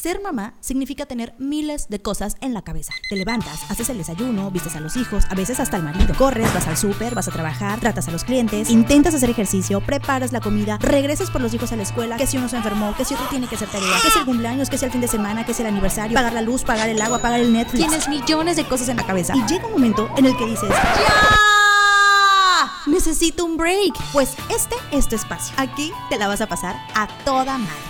Ser mamá significa tener miles de cosas en la cabeza. Te levantas, haces el desayuno, vistes a los hijos, a veces hasta al marido. Corres, vas al súper, vas a trabajar, tratas a los clientes, intentas hacer ejercicio, preparas la comida, regresas por los hijos a la escuela, que si uno se enfermó, que si otro tiene que hacer tarea, que si el cumpleaños, que si el fin de semana, que si el aniversario, pagar la luz, pagar el agua, pagar el Netflix. Tienes millones de cosas en la cabeza. Y llega un momento en el que dices, ¡Ya! Necesito un break. Pues este es tu espacio. Aquí te la vas a pasar a toda madre.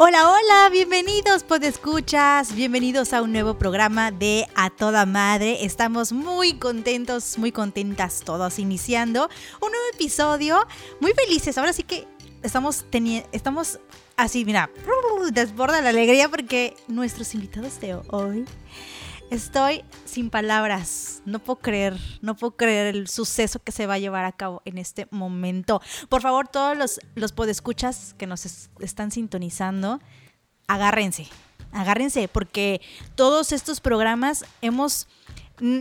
Hola, hola, bienvenidos escuchas, bienvenidos a un nuevo programa de A Toda Madre. Estamos muy contentos, muy contentas todos iniciando un nuevo episodio, muy felices. Ahora sí que estamos teniendo, estamos así, mira, desborda la alegría porque nuestros invitados de hoy Estoy sin palabras. No puedo creer, no puedo creer el suceso que se va a llevar a cabo en este momento. Por favor, todos los, los podescuchas que nos están sintonizando, agárrense, agárrense, porque todos estos programas hemos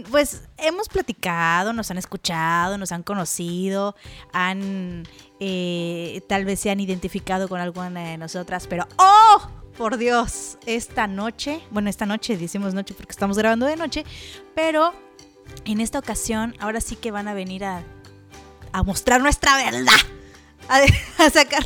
pues hemos platicado, nos han escuchado, nos han conocido, han eh, tal vez se han identificado con alguna de nosotras, pero ¡oh! Por Dios, esta noche, bueno, esta noche, decimos noche porque estamos grabando de noche, pero en esta ocasión, ahora sí que van a venir a, a mostrar nuestra verdad a, sacar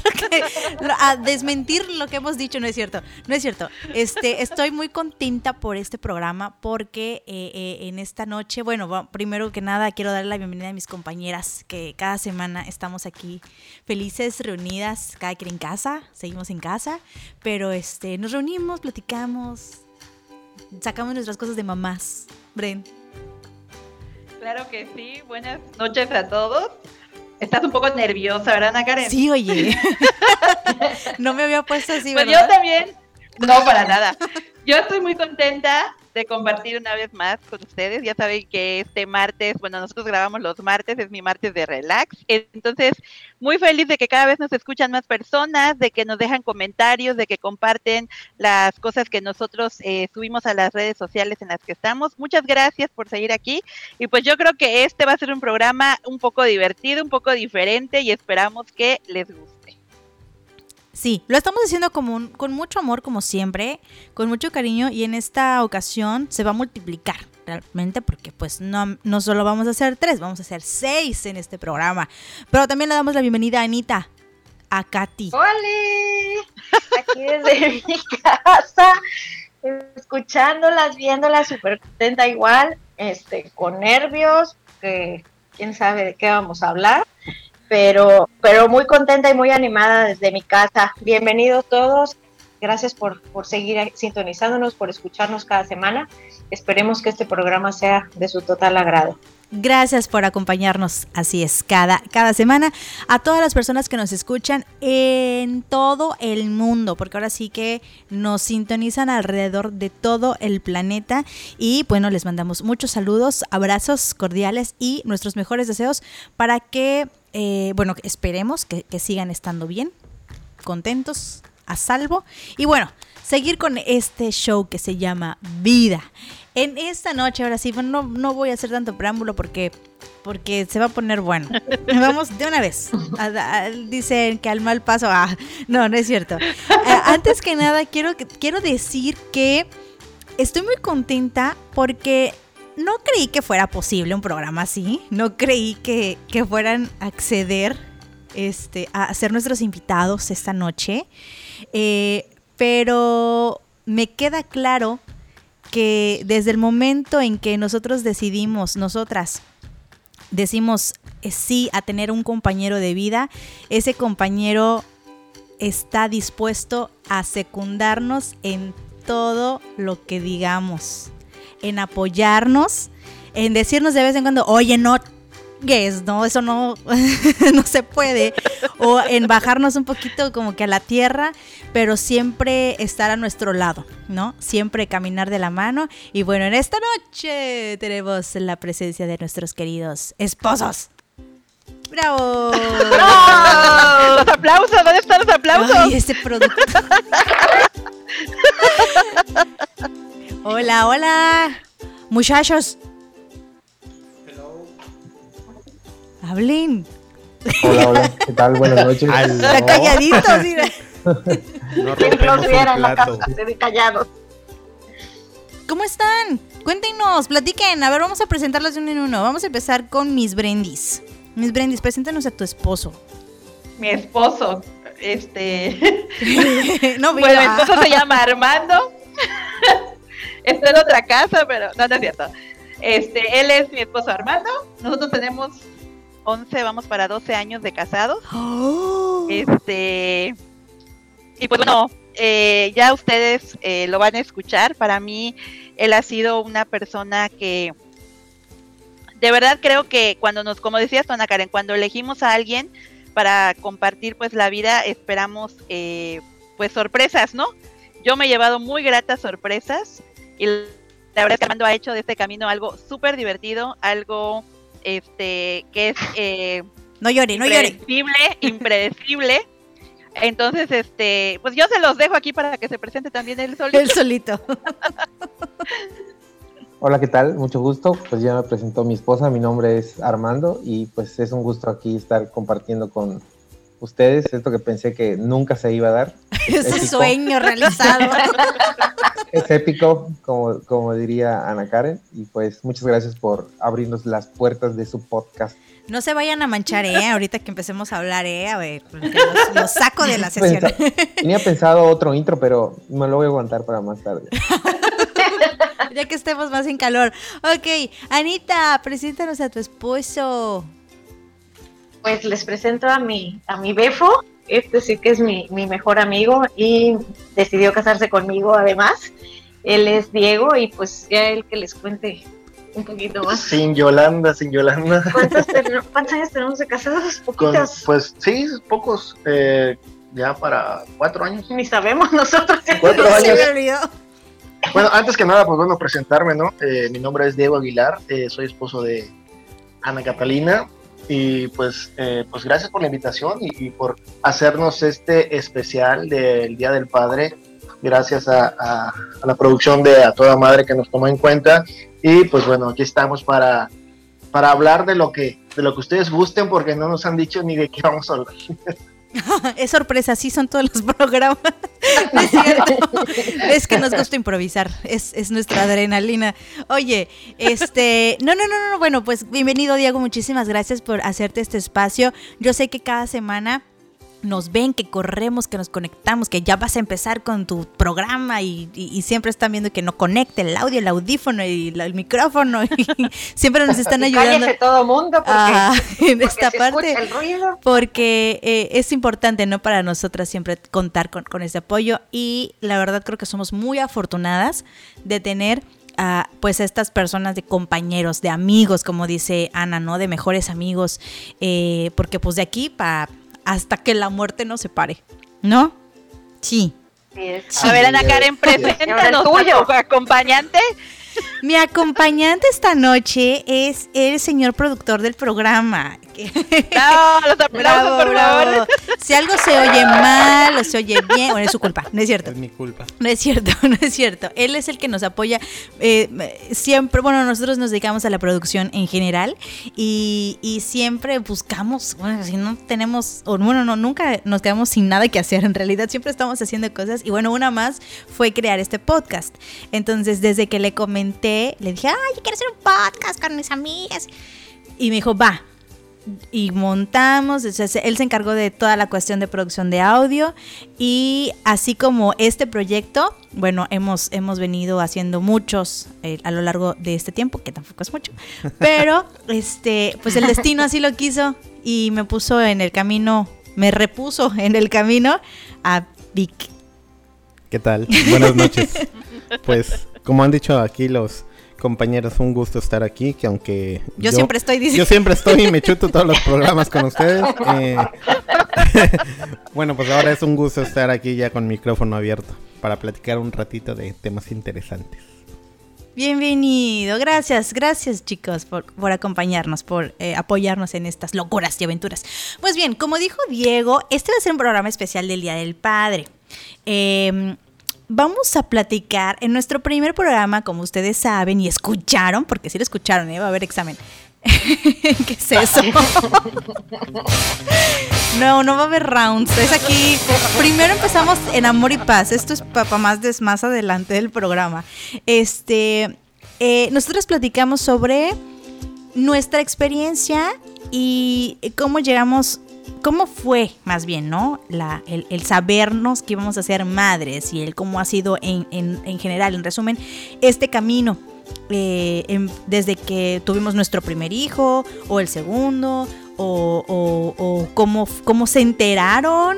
a desmentir lo que hemos dicho, no es cierto, no es cierto. Este, estoy muy contenta por este programa porque eh, eh, en esta noche, bueno, primero que nada quiero darle la bienvenida a mis compañeras que cada semana estamos aquí felices, reunidas, cada quien en casa, seguimos en casa, pero este, nos reunimos, platicamos, sacamos nuestras cosas de mamás. Bren. Claro que sí, buenas noches a todos. Estás un poco nerviosa, ¿verdad, Ana Karen? Sí, oye. no me había puesto así, pues yo también. No, para nada. Yo estoy muy contenta de compartir una vez más con ustedes. Ya saben que este martes, bueno, nosotros grabamos los martes, es mi martes de relax. Entonces, muy feliz de que cada vez nos escuchan más personas, de que nos dejan comentarios, de que comparten las cosas que nosotros eh, subimos a las redes sociales en las que estamos. Muchas gracias por seguir aquí. Y pues yo creo que este va a ser un programa un poco divertido, un poco diferente y esperamos que les guste. Sí, lo estamos haciendo como con mucho amor, como siempre, con mucho cariño y en esta ocasión se va a multiplicar realmente porque pues no, no solo vamos a hacer tres, vamos a hacer seis en este programa. Pero también le damos la bienvenida a Anita, a Katy. ¡Hola! Aquí desde mi casa, escuchándolas, viéndolas, súper contenta igual, este, con nervios, que quién sabe de qué vamos a hablar pero, pero muy contenta y muy animada desde mi casa. Bienvenidos todos. Gracias por, por seguir sintonizándonos, por escucharnos cada semana. Esperemos que este programa sea de su total agrado. Gracias por acompañarnos, así es, cada, cada semana. A todas las personas que nos escuchan en todo el mundo, porque ahora sí que nos sintonizan alrededor de todo el planeta. Y bueno, les mandamos muchos saludos, abrazos cordiales y nuestros mejores deseos para que eh, bueno, esperemos que, sigan estando bien, contentos, a salvo. Y bueno, seguir con este show que se llama Vida. En esta noche, ahora sí, no, no voy a hacer tanto preámbulo porque, porque se va a poner bueno. Vamos de una vez. dicen que al mal paso. Ah, no, no es cierto. Eh, antes que nada, quiero, quiero decir que estoy muy contenta porque no creí que fuera posible un programa así. No creí que, fueran a acceder este, a ser nuestros invitados esta noche. Eh, pero me queda claro que desde el momento en que nosotros decidimos, nosotras, decimos eh, sí a tener un compañero de vida, ese compañero está dispuesto a secundarnos en todo lo que digamos en apoyarnos, en decirnos de vez en cuando, oye, no, es, no, eso no, no se puede. O en bajarnos un poquito como que a la tierra, pero siempre estar a nuestro lado, ¿no? Siempre caminar de la mano. Y bueno, en esta noche tenemos la presencia de nuestros queridos esposos. ¡Bravo! ¡Los aplausos! ¿Dónde están los aplausos? Ay, ese producto. Hola, hola. Muchachos. Hablen. Hola, hola, ¿qué tal? Buenas noches. Está calladito, mira. No Que rompemos la plato. casa, se ve callados. ¿Cómo están? Cuéntenos, platiquen. A ver, vamos a presentarlas de uno en uno. Vamos a empezar con Miss Brendis. Miss Brendis, preséntanos a tu esposo. Mi esposo, este, no, bueno, mi esposo se llama Armando. Está en otra casa, pero no, no es cierto. Este, él es mi esposo Armando. Nosotros tenemos 11, vamos para 12 años de casados. Oh. Este, y pues bueno, eh, ya ustedes eh, lo van a escuchar. Para mí, él ha sido una persona que de verdad creo que cuando nos, como decías, Ana Karen, cuando elegimos a alguien para compartir pues la vida, esperamos eh, pues sorpresas, ¿no? Yo me he llevado muy gratas sorpresas y la verdad es que Armando ha hecho de este camino algo súper divertido, algo este que es eh, No llore, no llore. impredecible, impredecible. Entonces, este, pues yo se los dejo aquí para que se presente también él solito. Él solito. Hola, ¿qué tal? Mucho gusto. Pues ya me presentó mi esposa, mi nombre es Armando y pues es un gusto aquí estar compartiendo con ustedes esto que pensé que nunca se iba a dar. Ese épico. sueño realizado. Es épico, como, como diría Ana Karen, y pues muchas gracias por abrirnos las puertas de su podcast. No se vayan a manchar, ¿eh? Ahorita que empecemos a hablar, ¿eh? A ver, los, los saco de la sesión. Tenía pensado otro intro, pero me lo voy a aguantar para más tarde. ya que estemos más en calor. Ok, Anita, preséntanos a tu esposo. Pues les presento a mi, a mi Befo, este sí que es mi, mi mejor amigo y decidió casarse conmigo además. Él es Diego y pues ya él que les cuente un poquito más. Sin Yolanda, sin Yolanda. ¿Cuántos, años tenemos de casados? Con- pues sí, pocos. eh, ya para cuatro años. Ni sabemos nosotros. Cuatro años. Bueno, antes que nada, pues bueno, presentarme, ¿no? Eh, mi nombre es Diego Aguilar, eh, soy esposo de Ana Catalina y pues, eh, pues gracias por la invitación y, y por hacernos este especial del Día del Padre. Gracias a, a- a la producción de A Toda Madre que nos tomó en cuenta y pues bueno, aquí estamos para, para hablar de lo que de lo que ustedes gusten porque no nos han dicho ni de qué vamos a hablar. Es sorpresa, así son todos los programas. No es cierto. Es que nos gusta improvisar, es, es nuestra adrenalina. Oye, este, no, no, no, no, bueno, pues bienvenido Diego, muchísimas gracias por hacerte este espacio. Yo sé que cada semana nos ven, que corremos, que nos conectamos, que ya vas a empezar con tu programa y, y- y siempre están viendo que no conecte el audio, el audífono y la- el micrófono y siempre nos están ayudando Cállese todo mundo porque, ah, en porque esta se parte escucha el ruido. porque eh, es importante, ¿no? Para nosotras siempre contar con, con ese apoyo y la verdad creo que somos muy afortunadas de tener a pues estas personas de compañeros, de amigos, como dice Ana, ¿no? De mejores amigos, eh, porque pues de aquí para hasta que la muerte nos separe, ¿no? Sí. A ver, Ana Karen, preséntanos tuyo. acompañante. Mi acompañante esta noche es el señor productor del programa. Que- No, los aplausos, Bravo, por bravo. favor. Si algo se oye mal o se oye bien, bueno, es su culpa, no es cierto. Es mi culpa. No es cierto, no es cierto. Él es el que nos apoya eh, siempre. Bueno, nosotros nos dedicamos a la producción en general y, y siempre buscamos, bueno, si no tenemos, o bueno, no, nunca nos quedamos sin nada que hacer. En realidad siempre estamos haciendo cosas y bueno, una más fue crear este podcast. Entonces, desde que le comenté, le dije, ay, yo quiero hacer un podcast con mis amigas. Y me dijo, va, y montamos, o sea, se- él se encargó de toda la cuestión de producción de audio y así como este proyecto, bueno, hemos, hemos venido haciendo muchos eh, a lo largo de este tiempo, que tampoco es mucho, pero este, pues el destino así lo quiso y me puso en el camino, me repuso en el camino a Vic. ¿Qué tal? Buenas noches. Pues, como han dicho aquí los compañeros, un gusto estar aquí, que aunque Yo, siempre estoy yo diciendo... siempre estoy y me chuto todos los programas con ustedes. eh, bueno, pues ahora es un gusto estar aquí ya con micrófono abierto para platicar un ratito de temas interesantes. Bienvenido, gracias, gracias chicos por, por acompañarnos, por eh, apoyarnos en estas locuras y aventuras. Pues bien, como dijo Diego, este va a ser un programa especial del Día del Padre. Eh, vamos a platicar en nuestro primer programa, como ustedes saben y escucharon, porque sí lo escucharon, ¿eh? va a haber examen. ¿Qué es eso? no, no va a haber rounds. Es aquí. Primero empezamos en amor y paz. Esto es para más, más adelante del programa. Este, eh, nosotros platicamos sobre nuestra experiencia y cómo llegamos, cómo fue más bien, ¿no? El, sabernos que íbamos a ser madres y el cómo ha sido en, en, general, en resumen, este camino. Eh, desde que tuvimos nuestro primer hijo o el segundo o, o, o cómo, cómo se enteraron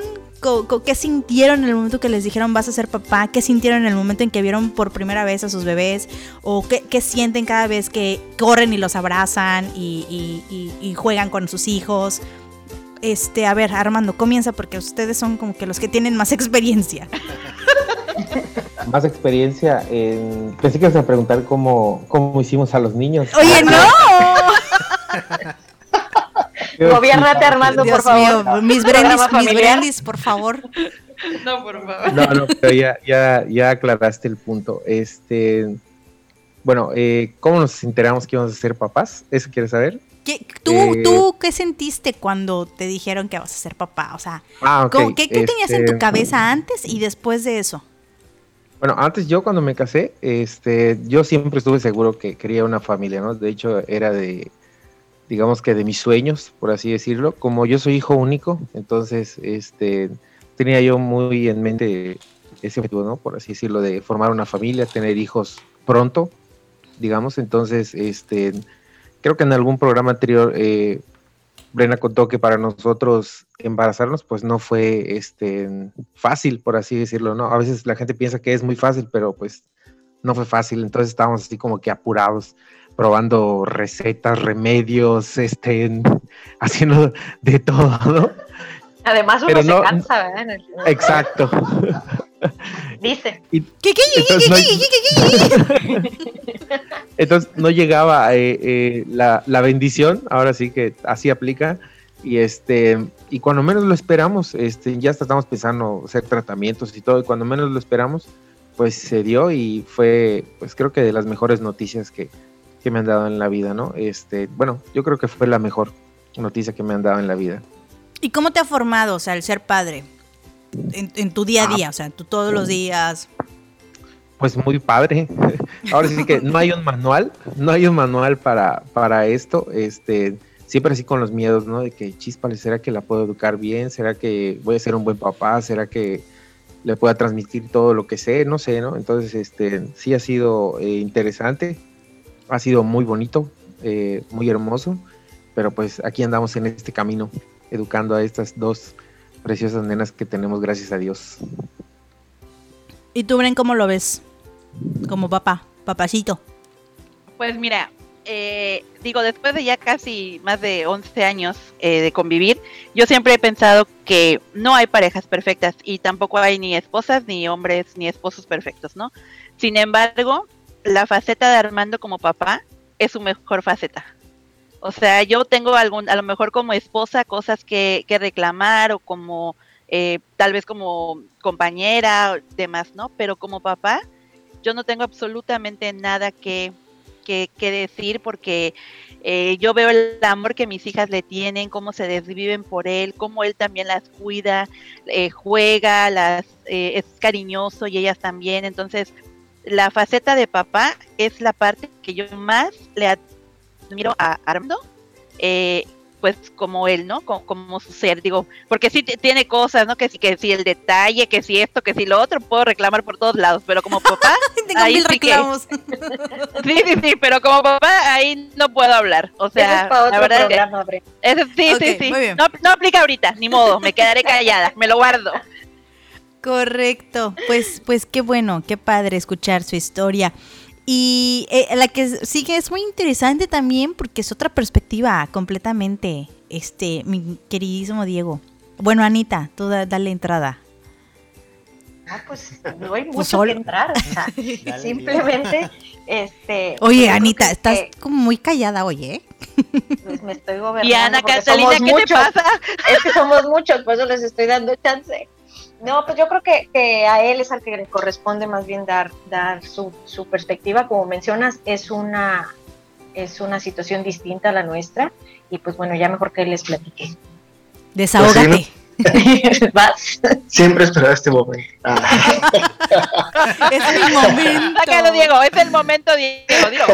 qué sintieron en el momento que les dijeron vas a ser papá, qué sintieron en el momento en que vieron por primera vez a sus bebés, o qué, sienten cada vez que corren y los abrazan y, juegan con sus hijos. Este, a ver, Armando, comienza porque ustedes son como que los que tienen más experiencia. Más experiencia en... Pensé que ibas a preguntar cómo, cómo hicimos a los niños. Oye, no. Gobiernate, Armando, por favor. mis brandis, mis por favor. No, por favor. No, no, pero ya, ya, ya aclaraste el punto. Este, bueno, eh, ¿cómo nos enteramos que íbamos a ser papás? ¿Eso quieres saber? ¿Qué, tú, eh, ¿Tú qué sentiste cuando te dijeron que vas a ser papá? O sea, ah, ¿qué, tenías en tu este, cabeza antes y después de eso? Bueno, antes yo cuando me casé, este, yo siempre estuve seguro que quería una familia, ¿no? De hecho, era de, digamos que de mis sueños, por así decirlo. Como yo soy hijo único, entonces este, tenía yo muy en mente ese objetivo, ¿no? Por así decirlo, de formar una familia, tener hijos pronto, digamos. Entonces, este, creo que en algún programa anterior eh, Brena contó que para nosotros embarazarnos, pues no fue este, fácil, por así decirlo, ¿no? A veces la gente piensa que es muy fácil, pero pues no fue fácil, entonces estábamos así como que apurados probando recetas, remedios, este, haciendo de todo, Además uno se cansa, ¿verdad? Exacto. Dice. entonces, no, llegaba eh, eh, la, la, bendición, ahora sí que así aplica. Y este, y cuando menos lo esperamos, este, ya estamos pensando hacer tratamientos y todo, y cuando menos lo esperamos, pues se dio y fue, pues creo que de las mejores noticias que, que me han dado en la vida, ¿no? Este, bueno, yo creo que fue la mejor noticia que me han dado en la vida. ¿Y cómo te ha formado, o sea, el ser padre? En, tu día a ah. día, o sea, tú todos los días. Pues muy padre. Ahora sí que no hay un manual, no hay un manual para, para esto. Este, siempre así con los miedos, ¿no? De que chispale, ¿será que la puedo educar bien? ¿Será que voy a ser un buen papá? ¿Será que le pueda transmitir todo lo que sé? No sé, ¿no? Entonces, este, sí ha sido eh, interesante ha sido muy bonito, eh, muy hermoso, pero pues aquí andamos en este camino, educando a estas dos preciosas nenas que tenemos, gracias a Dios. ¿Y tú, Bren, cómo lo ves? Como papá, papacito. Pues mira, eh, digo, después de ya casi más de 11 años eh, de convivir, yo siempre he pensado que no hay parejas perfectas y tampoco hay ni esposas, ni hombres, ni esposos perfectos, ¿no? Sin embargo, la faceta de Armando como papá es su mejor faceta. O sea, yo tengo algún, a lo mejor como esposa cosas que, que reclamar o como eh, tal vez como compañera, demás, ¿no? Pero como papá, yo no tengo absolutamente nada que, que, decir porque eh, yo veo el amor que mis hijas le tienen, cómo se desviven por él, cómo él también las cuida, eh, juega, las es cariñoso y ellas también. Entonces, la faceta de papá es la parte que yo más le admiro a Armando, eh, pues como él, ¿no? Como, su ser, digo, porque sí tiene cosas, ¿no? Que si, que si el detalle, que si esto, que si lo otro, puedo reclamar por todos lados, pero como papá, ahí sí reclamos. sí, sí, sí, pero como papá ahí no puedo hablar, o sea, la verdad sí, sí, sí, no, no aplica ahorita, ni modo, me quedaré callada, me lo guardo. Correcto, pues, pues qué bueno, qué padre escuchar su historia. Y eh, la que sigue es muy interesante también porque es otra perspectiva completamente, este, mi queridísimo Diego. Bueno, Anita, tú dale entrada. Ah, pues no hay pues mucho que entrar, simplemente, este... Oye, Anita, estás como muy callada hoy, ¿eh? Pues me estoy gobernando. Y Ana Catalina, ¿qué te pasa? Es que somos muchos, por eso les estoy dando chance. No, pues yo creo que, que, a él es al que le corresponde más bien dar, dar su, su, perspectiva. Como mencionas, es una, es una situación distinta a la nuestra. Y pues bueno, ya mejor que él les platique. Desahógate. ¿Vas? Siempre esperaba este momento. Ah. es el momento. Sácalo, Diego, es el momento, Diego, Diego.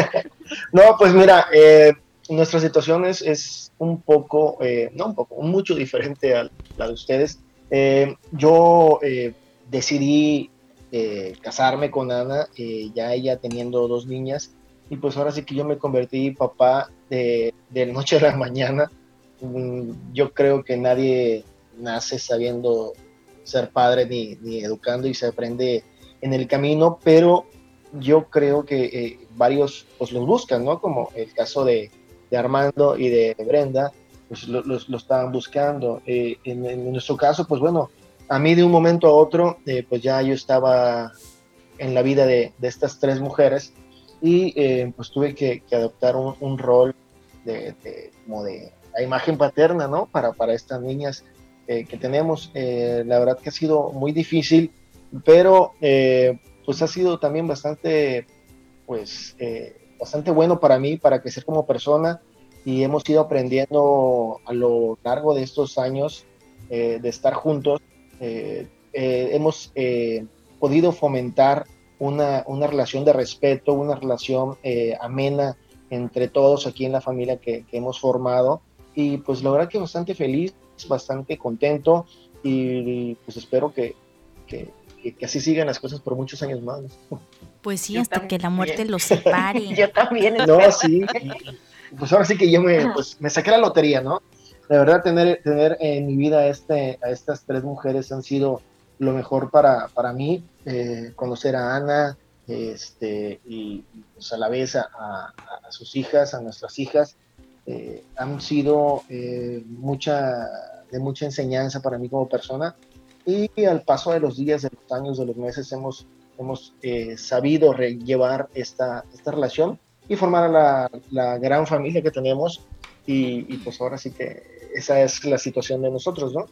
No, pues mira, eh, nuestra situación es, es un poco, eh, no un poco, mucho diferente a la de ustedes. Eh, yo eh, decidí eh, casarme con Ana, ya ella teniendo dos niñas, y pues ahora sí que yo me convertí papá de, de noche a la mañana. Mm, yo creo que nadie nace sabiendo ser padre ni, ni, educando y se aprende en el camino, pero yo creo que varios pues los buscan, ¿no? Como el caso de, de Armando y de Brenda, pues lo, lo, estaban buscando. Eh, en, en, nuestro caso, pues bueno, a mí de un momento a otro, eh, pues ya yo estaba en la vida de, de estas tres mujeres y eh, pues tuve que, que adoptar un, un rol de, de, como de la imagen paterna, ¿no? Para, para estas niñas eh, que tenemos. la verdad que ha sido muy difícil, pero pues ha sido también bastante, pues, bastante bueno para mí, para crecer como persona y hemos ido aprendiendo a lo largo de estos años eh, de estar juntos. Eh, eh, hemos podido fomentar una, una, relación de respeto, una relación amena entre todos aquí en la familia que, que, hemos formado. Y pues la verdad que bastante feliz, bastante contento y, pues espero que, que, que, así sigan las cosas por muchos años más. Pues sí, Yo hasta también. que la muerte los separe. Yo también. No, sí pues ahora sí que yo me, pues, me saqué la lotería, ¿no? De verdad, tener, tener en mi vida este, a estas tres mujeres han sido lo mejor para, para mí. Eh, conocer a Ana este, y pues, a la vez a, a, a, sus hijas, a nuestras hijas, eh, han sido eh, mucha, de mucha enseñanza para mí como persona. Y al paso de los días, de los años, de los meses, hemos, hemos eh, sabido llevar esta, esta relación y formar la, la gran familia que tenemos. Y, y, pues ahora sí que esa es la situación de nosotros, ¿no?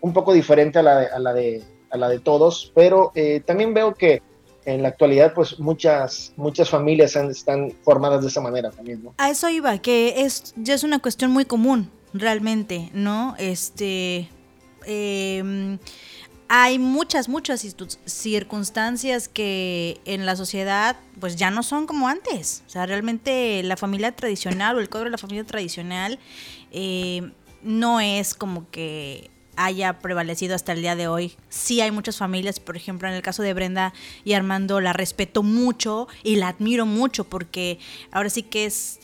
Un poco diferente a la de, a la de, a la de todos, pero eh, también veo que en la actualidad pues muchas muchas familias han, están formadas de esa manera también, ¿no? A eso iba, que es ya es una cuestión muy común realmente, ¿no? Este eh, hay muchas, muchas circunstancias que en la sociedad pues ya no son como antes. O sea, realmente la familia tradicional o el código de la familia tradicional eh, no es como que haya prevalecido hasta el día de hoy. Sí hay muchas familias, por ejemplo, en el caso de Brenda y Armando la respeto mucho y la admiro mucho porque ahora sí que es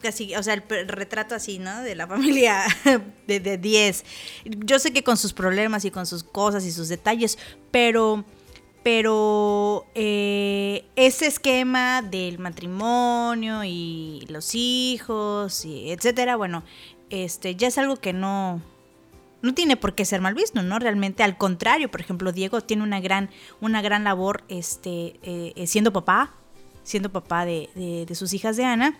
Casi, o sea, el retrato así, ¿no? De la familia de 10. Yo sé que con sus problemas y con sus cosas y sus detalles, pero, pero eh, ese esquema del matrimonio y los hijos, y etcétera, bueno, este, ya es algo que no, no tiene por qué ser mal visto, ¿no? Realmente al contrario, por ejemplo, Diego tiene una gran, una gran labor este, eh, siendo papá, siendo papá de, de, sus hijas de Ana.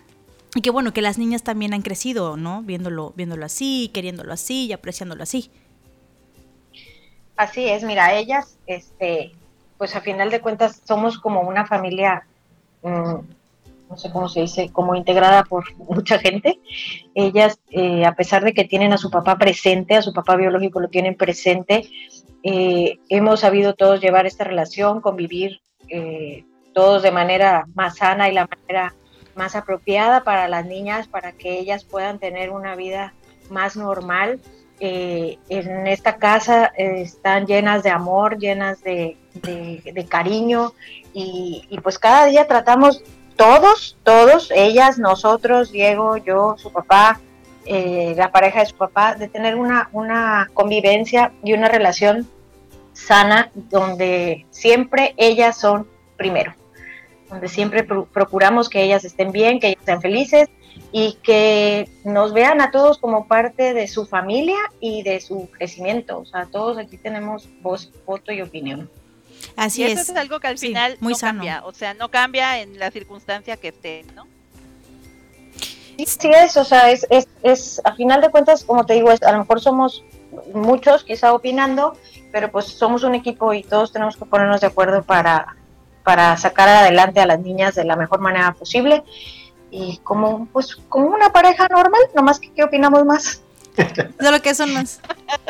Y que bueno, que las niñas también han crecido, ¿no? Viéndolo, viéndolo así, queriéndolo así y apreciándolo así. Así es, mira, ellas, este, pues a final de cuentas somos como una familia, mmm, no sé cómo se dice, como integrada por mucha gente. Ellas, eh, a pesar de que tienen a su papá presente, a su papá biológico lo tienen presente, eh, hemos sabido todos llevar esta relación, convivir eh, todos de manera más sana y la manera más apropiada para las niñas, para que ellas puedan tener una vida más normal. Eh, en esta casa eh, están llenas de amor, llenas de, de, cariño y, y, pues cada día tratamos todos, todos, ellas, nosotros, Diego, yo, su papá, eh, la pareja de su papá, de tener una, una convivencia y una relación sana donde siempre ellas son primero donde siempre pro procuramos que ellas estén bien, que ellas estén felices y que nos vean a todos como parte de su familia y de su crecimiento. O sea, todos aquí tenemos voz, voto y opinión. Así y es. Eso es algo que al sí, final muy no sano. cambia. O sea, no cambia en la circunstancia que esté, ¿no? Sí, sí es, o sea, es, es, es, a final de cuentas, como te digo, es, a lo mejor somos muchos quizá opinando pero pues somos un equipo y todos tenemos que ponernos de acuerdo para, para sacar adelante a las niñas de la mejor manera posible y como pues como una pareja normal, nomás que qué opinamos más. De lo que son más.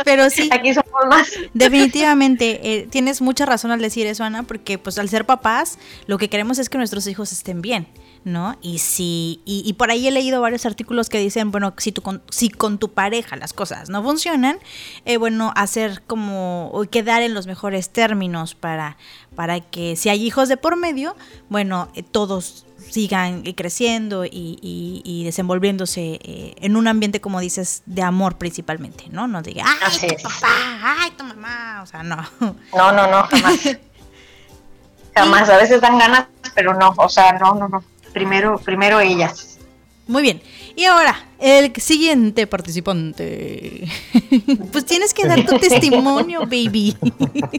Pero sí. Aquí somos más. Definitivamente, eh, tienes mucha razón al decir eso, Ana, porque pues al ser papás, lo que queremos es que nuestros hijos estén bien. ¿No? Y si, y, por ahí he leído varios artículos que dicen, bueno, si, tu, con, si con tu pareja las cosas no funcionan, eh, bueno, hacer como, o quedar en los mejores términos para, para que si hay hijos de por medio, bueno, eh, todos sigan creciendo y, desenvolviéndose eh, en un ambiente, como dices, de amor principalmente, ¿no? No diga, ay, tu papá, ay, tu mamá, o sea, no. No, no, no, jamás. jamás, a veces dan ganas, pero no, o sea, no, no, no primero, primero ellas. Muy bien. Y ahora, el siguiente participante. pues tienes que dar tu testimonio, baby.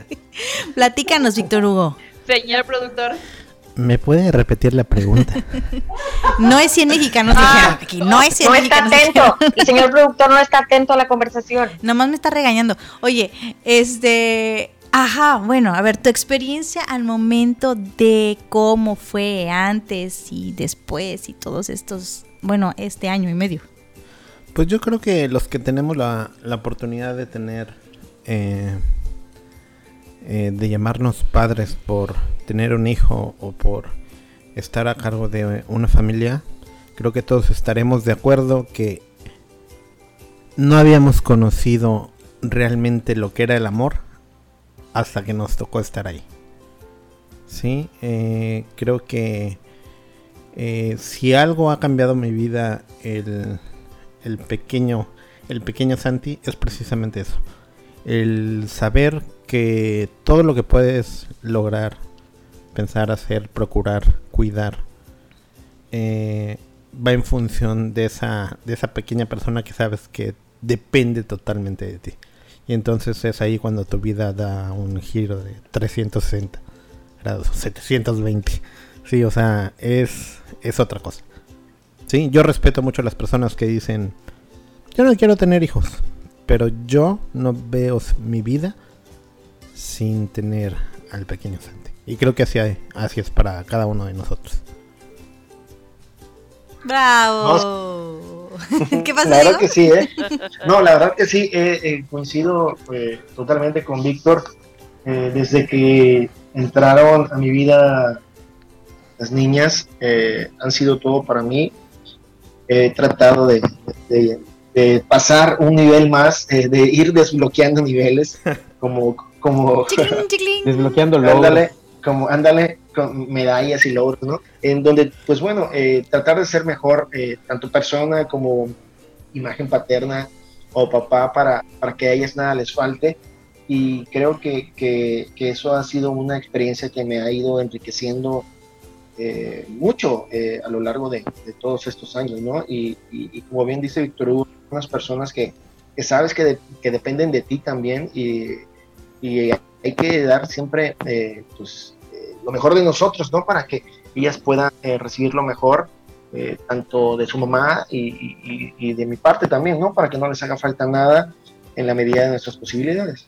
Platícanos, Víctor Hugo. Señor productor. ¿Me puede repetir la pregunta? no es 100 mexicanos ah, aquí. No es 100 no está atento. El señor productor no está atento a la conversación. Nomás me está regañando. Oye, este. Ajá, bueno, a ver, tu experiencia al momento de cómo fue antes y después y todos estos, bueno, este año y medio. Pues yo creo que los que tenemos la, oportunidad de tener, eh, eh, de llamarnos padres por tener un hijo o por estar a cargo de una familia, creo que todos estaremos de acuerdo que no habíamos conocido realmente lo que era el amor hasta que nos tocó estar ahí. Sí, eh, creo que eh, si algo ha cambiado mi vida, el, pequeño, el pequeño Santi, es precisamente eso. El saber que todo lo que puedes lograr, pensar, hacer, procurar, cuidar, eh, va en función de esa, de esa pequeña persona que sabes que depende totalmente de ti. Y entonces es ahí cuando tu vida da un giro de 360 grados, 720. Sí, o sea, es, es otra cosa. Sí, yo respeto mucho a las personas que dicen, yo no quiero tener hijos, pero yo no veo mi vida sin tener al pequeño Santi. Y creo que así, así es para cada uno de nosotros. ¡Bravo! ¿Qué pasa? La verdad que sí, ¿eh? No, la verdad que sí, eh, eh, coincido eh, totalmente con Víctor. desde que entraron a mi vida las niñas, han sido todo para mí. He tratado de, pasar un nivel más, de ir desbloqueando niveles, como... como Desbloqueando Ándale, como, ándale, medallas y logros, ¿no? En donde, pues bueno, eh, tratar de ser mejor, eh, tanto persona como imagen paterna o papá, para, para que a ellas nada les falte. Y creo que, que, eso ha sido una experiencia que me ha ido enriqueciendo eh, mucho a lo largo de, todos estos años, ¿no? Y, y, como bien dice Víctor Hugo, unas personas que, que sabes que, que, dependen de ti también y, y hay que dar siempre, pues, lo mejor de nosotros, ¿no? Para que ellas puedan eh, recibir lo mejor, eh, tanto de su mamá y, de mi parte también, ¿no? Para que no les haga falta nada en la medida de nuestras posibilidades.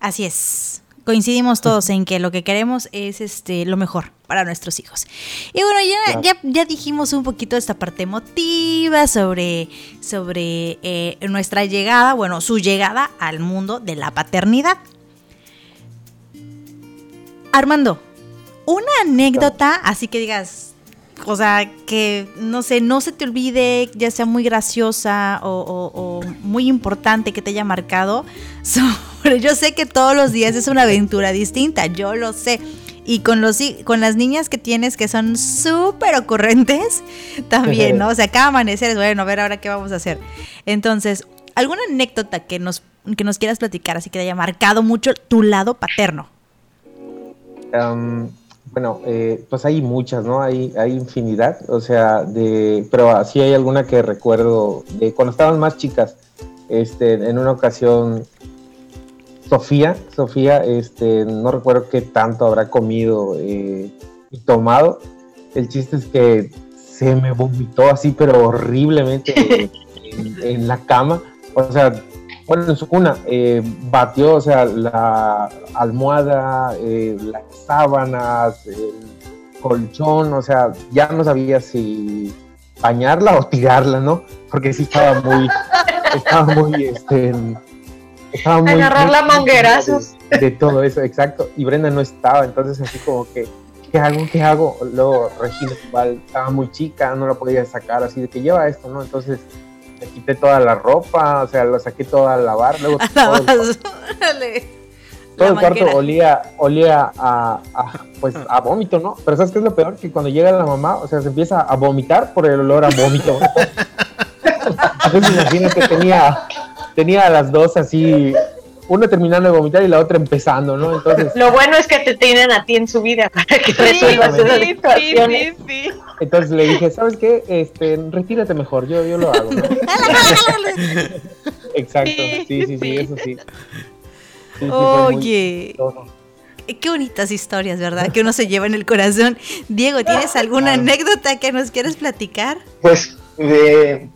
Así es. Coincidimos todos en que lo que queremos es este lo mejor para nuestros hijos. Y bueno, ya, ya, dijimos un poquito esta parte emotiva sobre, sobre eh, nuestra llegada, bueno, su llegada al mundo de la paternidad. Armando, una anécdota, así que digas, o sea, que no sé, no se te olvide, ya sea muy graciosa o, muy importante que te haya marcado. Sobre, yo sé que todos los días es una aventura distinta, yo lo sé. Y con, los, con las niñas que tienes que son súper ocurrentes, también, ¿no? O sea, cada amanecer es bueno, a ver ahora qué vamos a hacer. Entonces, ¿alguna anécdota que nos, que nos quieras platicar, así que te haya marcado mucho tu lado paterno? Bueno, eh, pues hay muchas, ¿no? Hay, hay infinidad, o sea, de, pero así hay alguna que recuerdo de cuando estaban más chicas. Este, en una ocasión, Sofía, Sofía, este, no recuerdo qué tanto habrá comido eh, y tomado. El chiste es que se me vomitó así, pero horriblemente en, en la cama. O sea, bueno, en su cuna, eh, batió, o sea, la almohada, eh, las sábanas, el colchón, o sea, ya no sabía si bañarla o tirarla, ¿no? Porque sí estaba muy, estaba muy, este, estaba muy... Agarrar la manguerazos. De, de todo eso, exacto. Y Brenda no estaba, entonces así como que, ¿qué hago? ¿Qué hago? Luego Regina estaba muy chica, no la podía sacar, así de que lleva esto, ¿no? Entonces quité toda la ropa, o sea, lo saqué toda a lavar, luego A todo, la el, cuarto- Órale. todo La el cuarto manguera. olía, olía a, a, pues, a vómito, ¿no? Pero ¿sabes qué es lo peor? Que cuando llega la mamá, o sea, se empieza a vomitar por el olor a vómito. Entonces imagínate, tenía, tenía a las dos así, una terminando de vomitar y la otra empezando, ¿no? Entonces, Lo bueno es que te tienen a ti en su vida para que resuelvas esas sí, situaciones. sí, sí. entonces le dije, ¿sabes qué? Este, retírate mejor, yo, yo lo hago, ¿no? Exacto, sí, sí, sí, Sí. eso sí. Sí, sí, Oye, qué bonitas historias, ¿verdad? Que uno se lleva en el corazón. Diego, ¿tienes alguna Claro. anécdota que nos quieres platicar? Pues eh,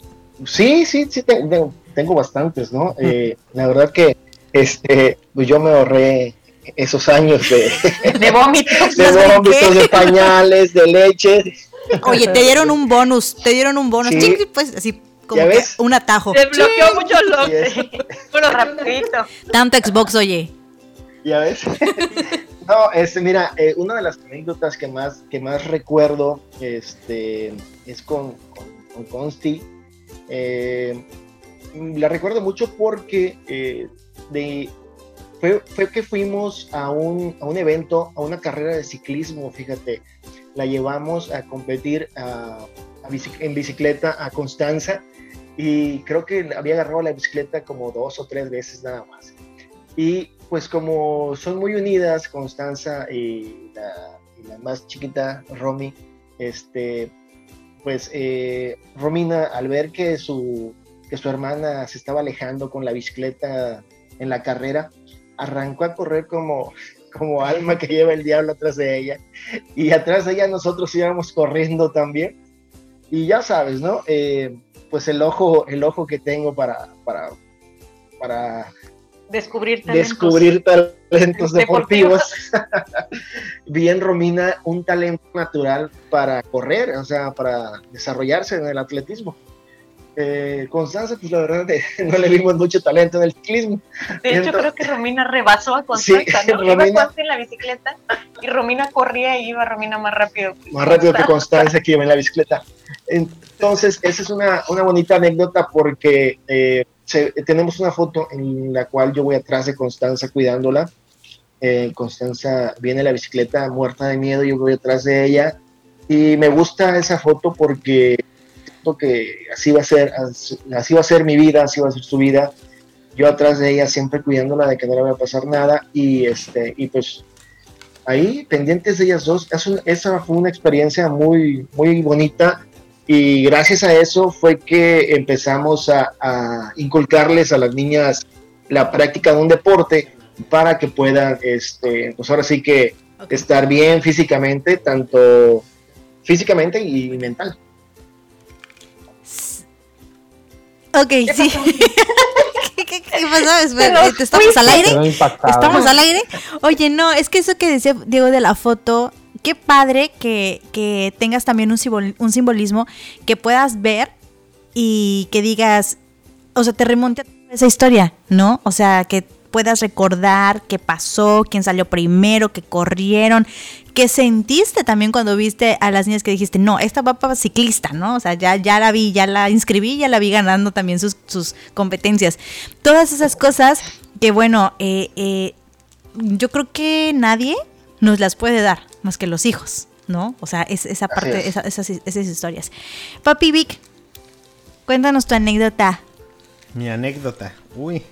sí, sí, sí, te- tengo, tengo bastantes, ¿no? Eh, la verdad que este, pues yo me ahorré esos años de, De vómitos. de vómitos, de pañales, de leche. Oye, te dieron un bonus, te dieron un bonus, Sí. Ching, pues así como un atajo. Se bloqueó mucho Y es- los. Bueno, Rapidito. Tanto Xbox, oye. ¿Ya ves? no, este, mira, eh, una de las anécdotas que más, que más recuerdo este, es con, con, con Consti. Eh, la recuerdo mucho porque eh, de, fue, fue que fuimos a un, a un evento, a una carrera de ciclismo, fíjate. La llevamos a competir a- a en bicicleta a Constanza y creo que había agarrado la bicicleta como dos o tres veces nada más. Y pues como son muy unidas, Constanza y la, y la más chiquita, Romy, este, pues eh, Romina al ver que su, que su hermana se estaba alejando con la bicicleta en la carrera, arrancó a correr como, como alma que lleva el diablo atrás de ella. Y atrás de ella nosotros íbamos corriendo también. Y ya sabes, ¿no? Eh, pues el ojo, el ojo que tengo para, para, para Descubrir talentos. descubrir talentos Deportivos. deportivos. Bien, Romina, un talento natural para correr, o sea, para desarrollarse en el atletismo. Eh, Constanza, pues la verdad, eh, no le vimos mucho talento en el ciclismo. De hecho, Entonces- creo que Romina rebasó a Constanza, Sí, ¿no? Iba Romina- Constanza en la bicicleta y Romina corría y iba Romina más rápido. Más rápido que Constanza que iba en la bicicleta. Entonces, esa es una, una bonita anécdota porque eh, se- tenemos una foto en la cual yo voy atrás de Constanza cuidándola. Eh, Constanza viene en la bicicleta muerta de miedo, yo voy atrás de ella. Y me gusta esa foto porque que así va a ser, así, va a ser mi vida, así va a ser su vida. Yo atrás de ella siempre cuidándola de que no le vaya a pasar nada y este y pues ahí pendientes de ellas dos. Esa fue una experiencia muy, muy bonita y gracias a eso fue que empezamos a, a inculcarles a las niñas la práctica de un deporte para que puedan, este, pues ahora sí que estar bien físicamente, tanto físicamente y mental. Ok, sí. ¿Qué, qué, qué pasó? ¿te ¿Estamos al aire? ¿Estamos al aire? Oye, no, es que eso que decía Diego de la foto, qué padre que, que tengas también un, simbol- un simbolismo que puedas ver y que digas, o sea, te remonte a esa historia, ¿no? O sea, que puedas recordar qué pasó, quién salió primero, qué corrieron, qué sentiste también cuando viste a las niñas que dijiste, no, esta va para ciclista, ¿no? O sea, ya, ya la vi, ya la inscribí, ya la vi ganando también sus, sus competencias. Todas esas cosas que, bueno, eh, eh, yo creo que nadie nos las puede dar más que los hijos, ¿no? O sea, es, esa Así parte, es. esa- esas, esas historias. Papi Vic, cuéntanos tu anécdota. Mi anécdota. Uy.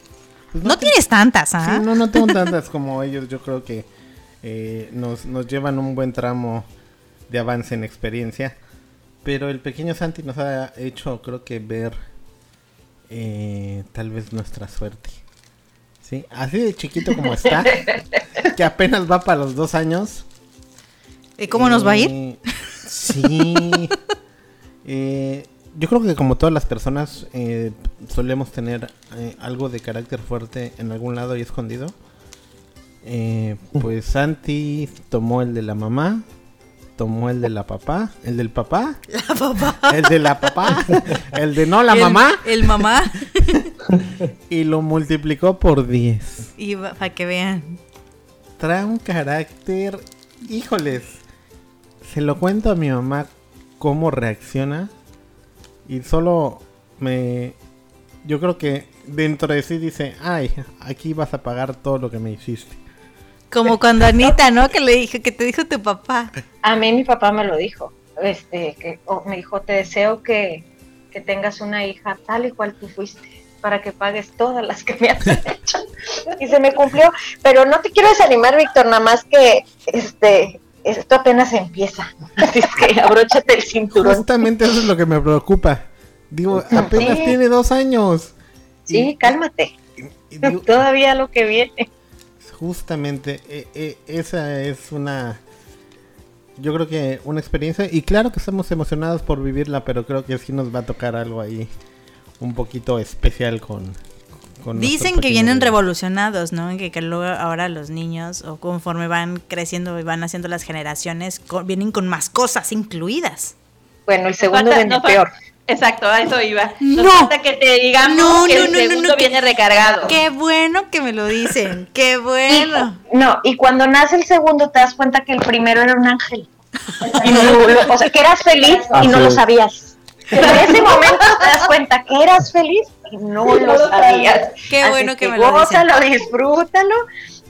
Pues No tienes tantas, ¿ah? Sí, no, no tengo tantas como ellos. Yo creo que eh, nos, nos llevan un buen tramo de avance en experiencia. Pero el pequeño Santi nos ha hecho, creo que, ver eh, tal vez nuestra suerte. ¿Sí? Así de chiquito como está, que apenas va para los dos años. ¿Y cómo nos va a ir? Eh, Sí. Eh, yo creo que como todas las personas eh, solemos tener eh, algo de carácter fuerte en algún lado y escondido. Eh, pues Santi tomó el de la mamá, tomó el de la papá, el del papá, La papá. el de la papá, el de no la El- mamá El mamá. y lo multiplicó por 10. Y para que vean. Trae un carácter, híjoles, se lo cuento a mi mamá cómo reacciona y solo me... Yo creo que dentro de sí dice, ay, aquí vas a pagar todo lo que me hiciste. Como cuando Anita, ¿no? Que le dije, que te dijo tu papá. A mí mi papá me lo dijo. Este, que oh, me dijo, te deseo que, que tengas una hija tal y cual tú fuiste, para que pagues todas las que me has hecho. y se me cumplió. Pero no te quiero desanimar, Víctor, nada más que este, esto apenas empieza. Así es que abróchate el cinturón. Justamente eso es lo que me preocupa. Digo, apenas Sí. tiene dos años. Sí, cálmate. Y- y digo, Todavía lo que viene. Justamente, e- e- esa es una, yo creo que una experiencia, y claro que estamos emocionados por vivirla, pero creo que sí nos va a tocar algo ahí un poquito especial con... con Dicen que vienen revolucionados, ¿no? Que, que luego ahora los niños, o conforme van creciendo y van haciendo las generaciones, co- vienen con más cosas incluidas. Bueno, el segundo falta- viene fal- peor. Exacto, a eso iba. Nos No. falta que te digamos No, que no, el no, no, segundo no, viene recargado. Qué bueno que me lo dicen, qué bueno. No, y cuando nace el segundo te das cuenta que el primero era un ángel. Y no lo- o sea, que eras feliz y no lo sabías. En ese momento te das cuenta que eras feliz y no lo sabías. Qué Así bueno que me lo dicen. gózalo, disfrútalo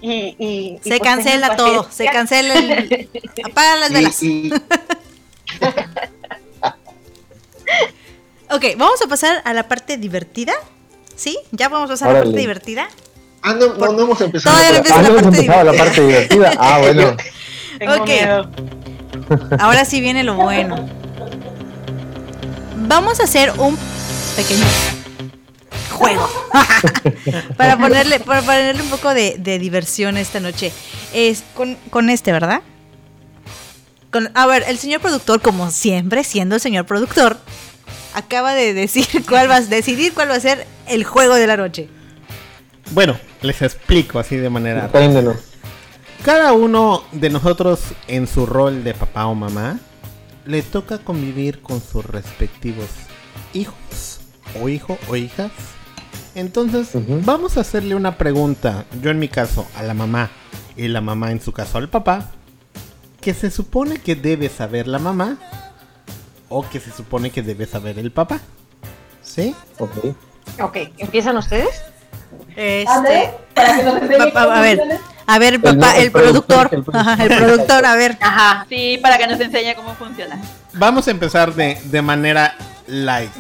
y, y- y, Se pues, cancela todo, se cancela el... Apagan las velas. Y, Ok, vamos a pasar a la parte divertida. ¿Sí? ¿Ya vamos a pasar a la parte divertida? ah, no, no, no hemos empezado. Todavía no hemos empezado la parte divertida. Ah, bueno. Tengo Ok. miedo. Ahora sí viene lo bueno. Vamos a hacer un pequeño juego. para ponerle, para ponerle un poco de, de diversión esta noche. Es con, con este, ¿verdad? Con- a ver, el señor productor, como siempre, siendo el señor productor, acaba de decir cuál va a decidir cuál va a ser el juego de la noche. Bueno, les explico así de manera... Apréndenos. Cada uno de nosotros en su rol de papá o mamá le toca convivir con sus respectivos hijos o hijo o hijas. Entonces vamos a hacerle una pregunta, yo en mi caso a la mamá y la mamá en su caso al papá, que se supone que debe saber la mamá o que se supone que debe saber el papá. ¿Sí? Ok. Ok, ¿empiezan ustedes? Este, para que nos enseñe papá, a ver, a ver, El- papá, el el productor, productor, el ajá, el productor, a ver. Ajá. Sí, para que nos enseñe cómo funciona. Vamos a empezar de, de manera light.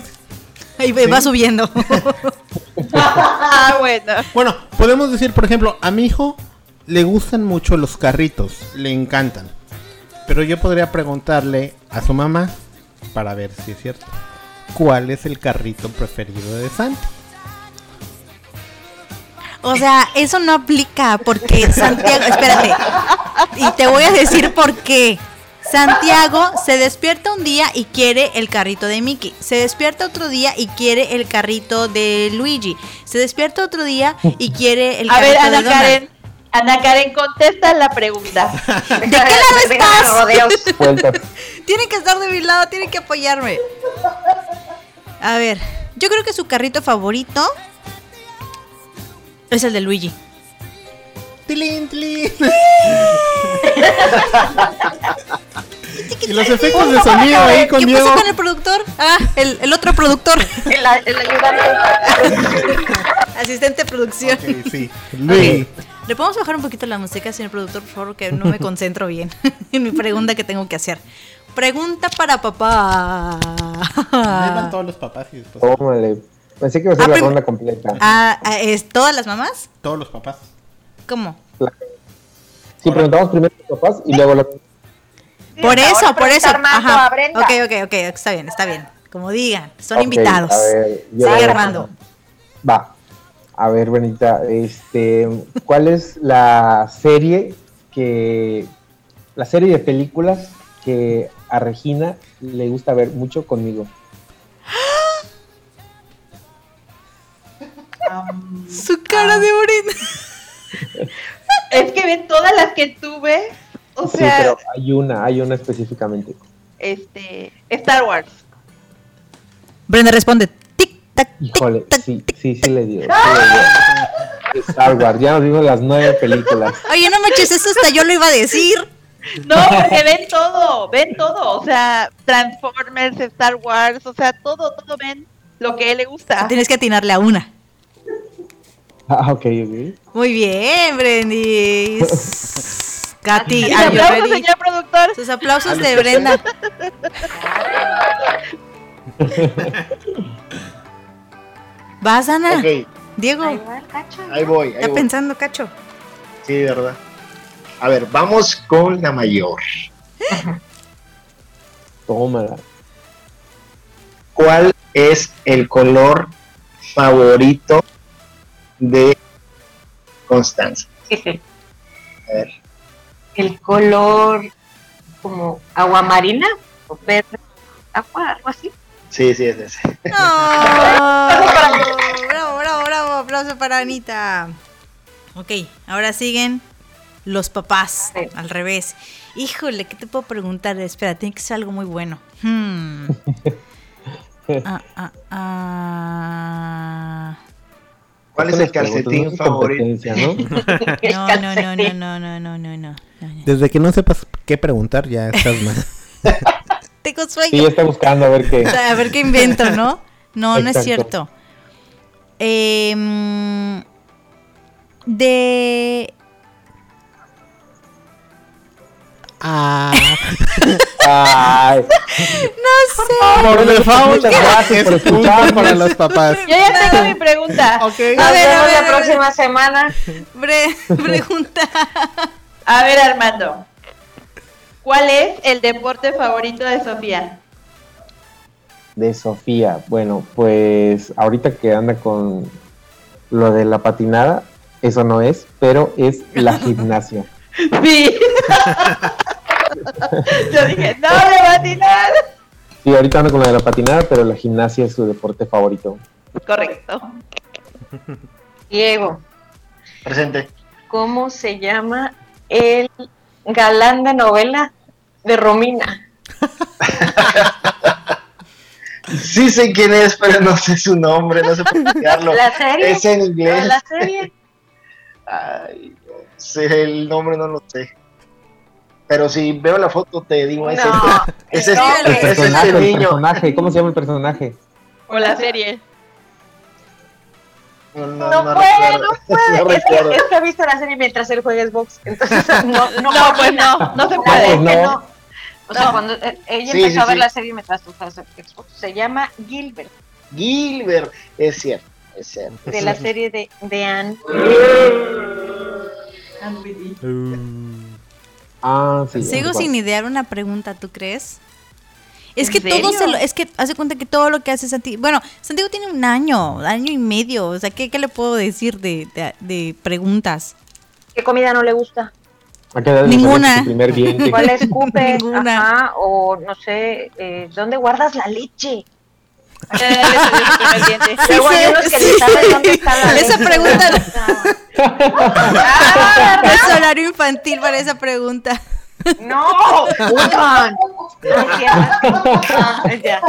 Ahí va subiendo. Ah, bueno. Bueno, podemos decir, por ejemplo, a mi hijo le gustan mucho los carritos, le encantan. Pero yo podría preguntarle a su mamá, para ver si es cierto, ¿cuál es el carrito preferido de Santi? O sea, eso no aplica porque Santiago, espérate, y te voy a decir por qué. Santiago se despierta un día y quiere el carrito de Mickey. Se despierta otro día y quiere el carrito de Luigi. Se despierta otro día y quiere el A carrito ver, de Ana Donald. Karen. Ana Karen, contesta la pregunta. ¿De qué lado estás? Rodeos. Tiene que estar de mi lado, tiene que apoyarme. A ver, yo creo que su carrito favorito es el de Luigi. ¡Tilín, tilín! y los efectos de sonido ahí con ¿Qué Diego. pasó con el productor? Ah, el, el otro productor. El, el ayudante. Asistente de producción. Ok, sí. ¿Le podemos bajar un poquito la música, señor productor, por favor? Que no me concentro bien en mi pregunta que tengo que hacer. Pregunta para papá. Van todos los papás y después Tómale. Pensé que iba a ser Ah, la ronda completa. Ah, ah, ¿Es todas las mamás? todos los papás. ¿Cómo? Si preguntamos primero a los papás y luego los... Por eso, por eso. Ajá. Ok, ok, ok, está bien, está bien. Como digan, son invitados. Sigue Armando. Va. A ver, Benita, este, ¿cuál es la serie que la serie de películas que a Regina le gusta ver mucho conmigo? Su cara de Brenda. Es que ven todas las que tuve. O Sí, sea, pero hay una, hay una específicamente. este. Star Wars. Brenda responde. Tic, tac, tic, Híjole, tac, sí, tic. sí, sí le dio. sí le dio. Star Wars, ya nos vimos las nueve películas. Oye, no manches, eso hasta yo lo iba a decir. No, porque ven todo, ven todo. O sea, Transformers, Star Wars, o sea, todo, todo ven lo que a él le gusta. Tienes que atinarle a una. Ah, ok, ok. Muy bien, Brendis. Katy, you aplausos, señor productor. Sus aplausos de Brenda. ¿Vas, Ana? Diego, Ahí va el cacho. ahí voy. Ahí está voy. pensando, Cacho. Sí, verdad. A ver, vamos con la mayor. Tómala. ¿Cuál es el color favorito de Constanza? A ver. El color como agua marina o verde agua, algo así. Sí, sí, es ese. ¡No! bravo, bravo, bravo. Aplauso para Anita. Ok, ahora siguen los papás. Sí. Al revés. Híjole, ¿qué te puedo preguntar? Espera, tiene que ser algo muy bueno. Hmm. Ah, ah, ah. ¿Cuál es el calcetín favorito? ¿no? No, no, no, no, no, no, no, no. Desde que no sepas qué preguntar, ya estás mal. Tengo Sí, sueño. ya está buscando a ver qué. O sea, a ver qué invento, ¿no? No, no es cierto. Em, de. Ah, Ay, No sé. por default, Muchas gracias por es punto escucharnos. para los papás. Yo ya tengo mi pregunta. Ok. A ver, a la ver. próxima semana. Pregunta. A ver, Armando. ¿Cuál es el deporte favorito de Sofía? de Sofía. Bueno, pues ahorita que anda con lo de la patinada, eso no es, pero es la gimnasia. Sí. Yo dije, no le va a atinar. Sí, ahorita anda con lo de la patinada, pero la gimnasia es su deporte favorito. Correcto. Diego, Presente. ¿cómo se llama el galán de novela de Romina? Sí sé quién es, pero no sé su nombre, no sé pronunciarlo. ¿La serie? Es en inglés. ¿La serie? Ay, no sé, el nombre no lo sé. Pero si veo la foto te digo, es No, este, es no, este, El es personaje, este el niño. personaje, ¿cómo se llama el personaje? O la serie. No, No, no, no puede, recuerdo. no puede. No es, recuerdo. que, es que ha visto la serie mientras él juega Xbox. Entonces, no, no, No, pues no, no se puede. no. O sea, No. cuando eh, ella Sí, empezó sí, a ver sí. la serie mientras tú juegas Xbox, se llama Gilbert, Gilbert, es cierto, es cierto. de la serie de, de Anne. Ah, sí. Sigo sin idear una pregunta, ¿tú crees? Es ¿En que todo se lo, es que hace cuenta que todo lo que hace Santiago, bueno, Santiago tiene un año, año y medio, o sea, ¿qué, qué le puedo decir de, de, de preguntas? ¿Qué comida no le gusta? cuál. ¿A qué edad le Ninguna. ¿Cuál escupe? Ninguna. Ajá, o no sé, eh, ¿dónde guardas la leche? Esa pregunta Ah, es horario infantil para esa pregunta. No. No.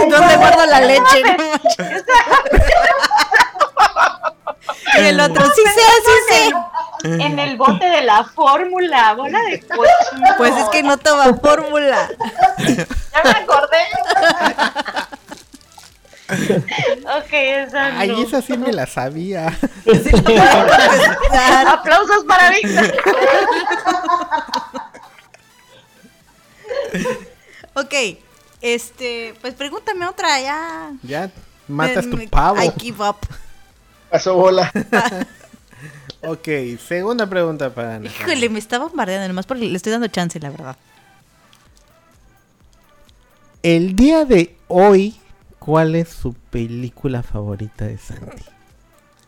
¿Dónde guardo la leche? Y el otro, sí sé, sí sé. En el bote de la fórmula, bola de cochino. Pues es que no toma fórmula. Ya me acordé. Ok, esa no. Ay, esa sí me la sabía. Aplausos para Víctor. ok, este, pues pregúntame otra ya. Ya matas Me- tu me- pavo. I give up. Pasó bola. Ok, segunda pregunta para Ana. Híjole, me está bombardeando nomás porque le estoy dando chance, la verdad. El día de hoy, ¿cuál es su película favorita de Santi?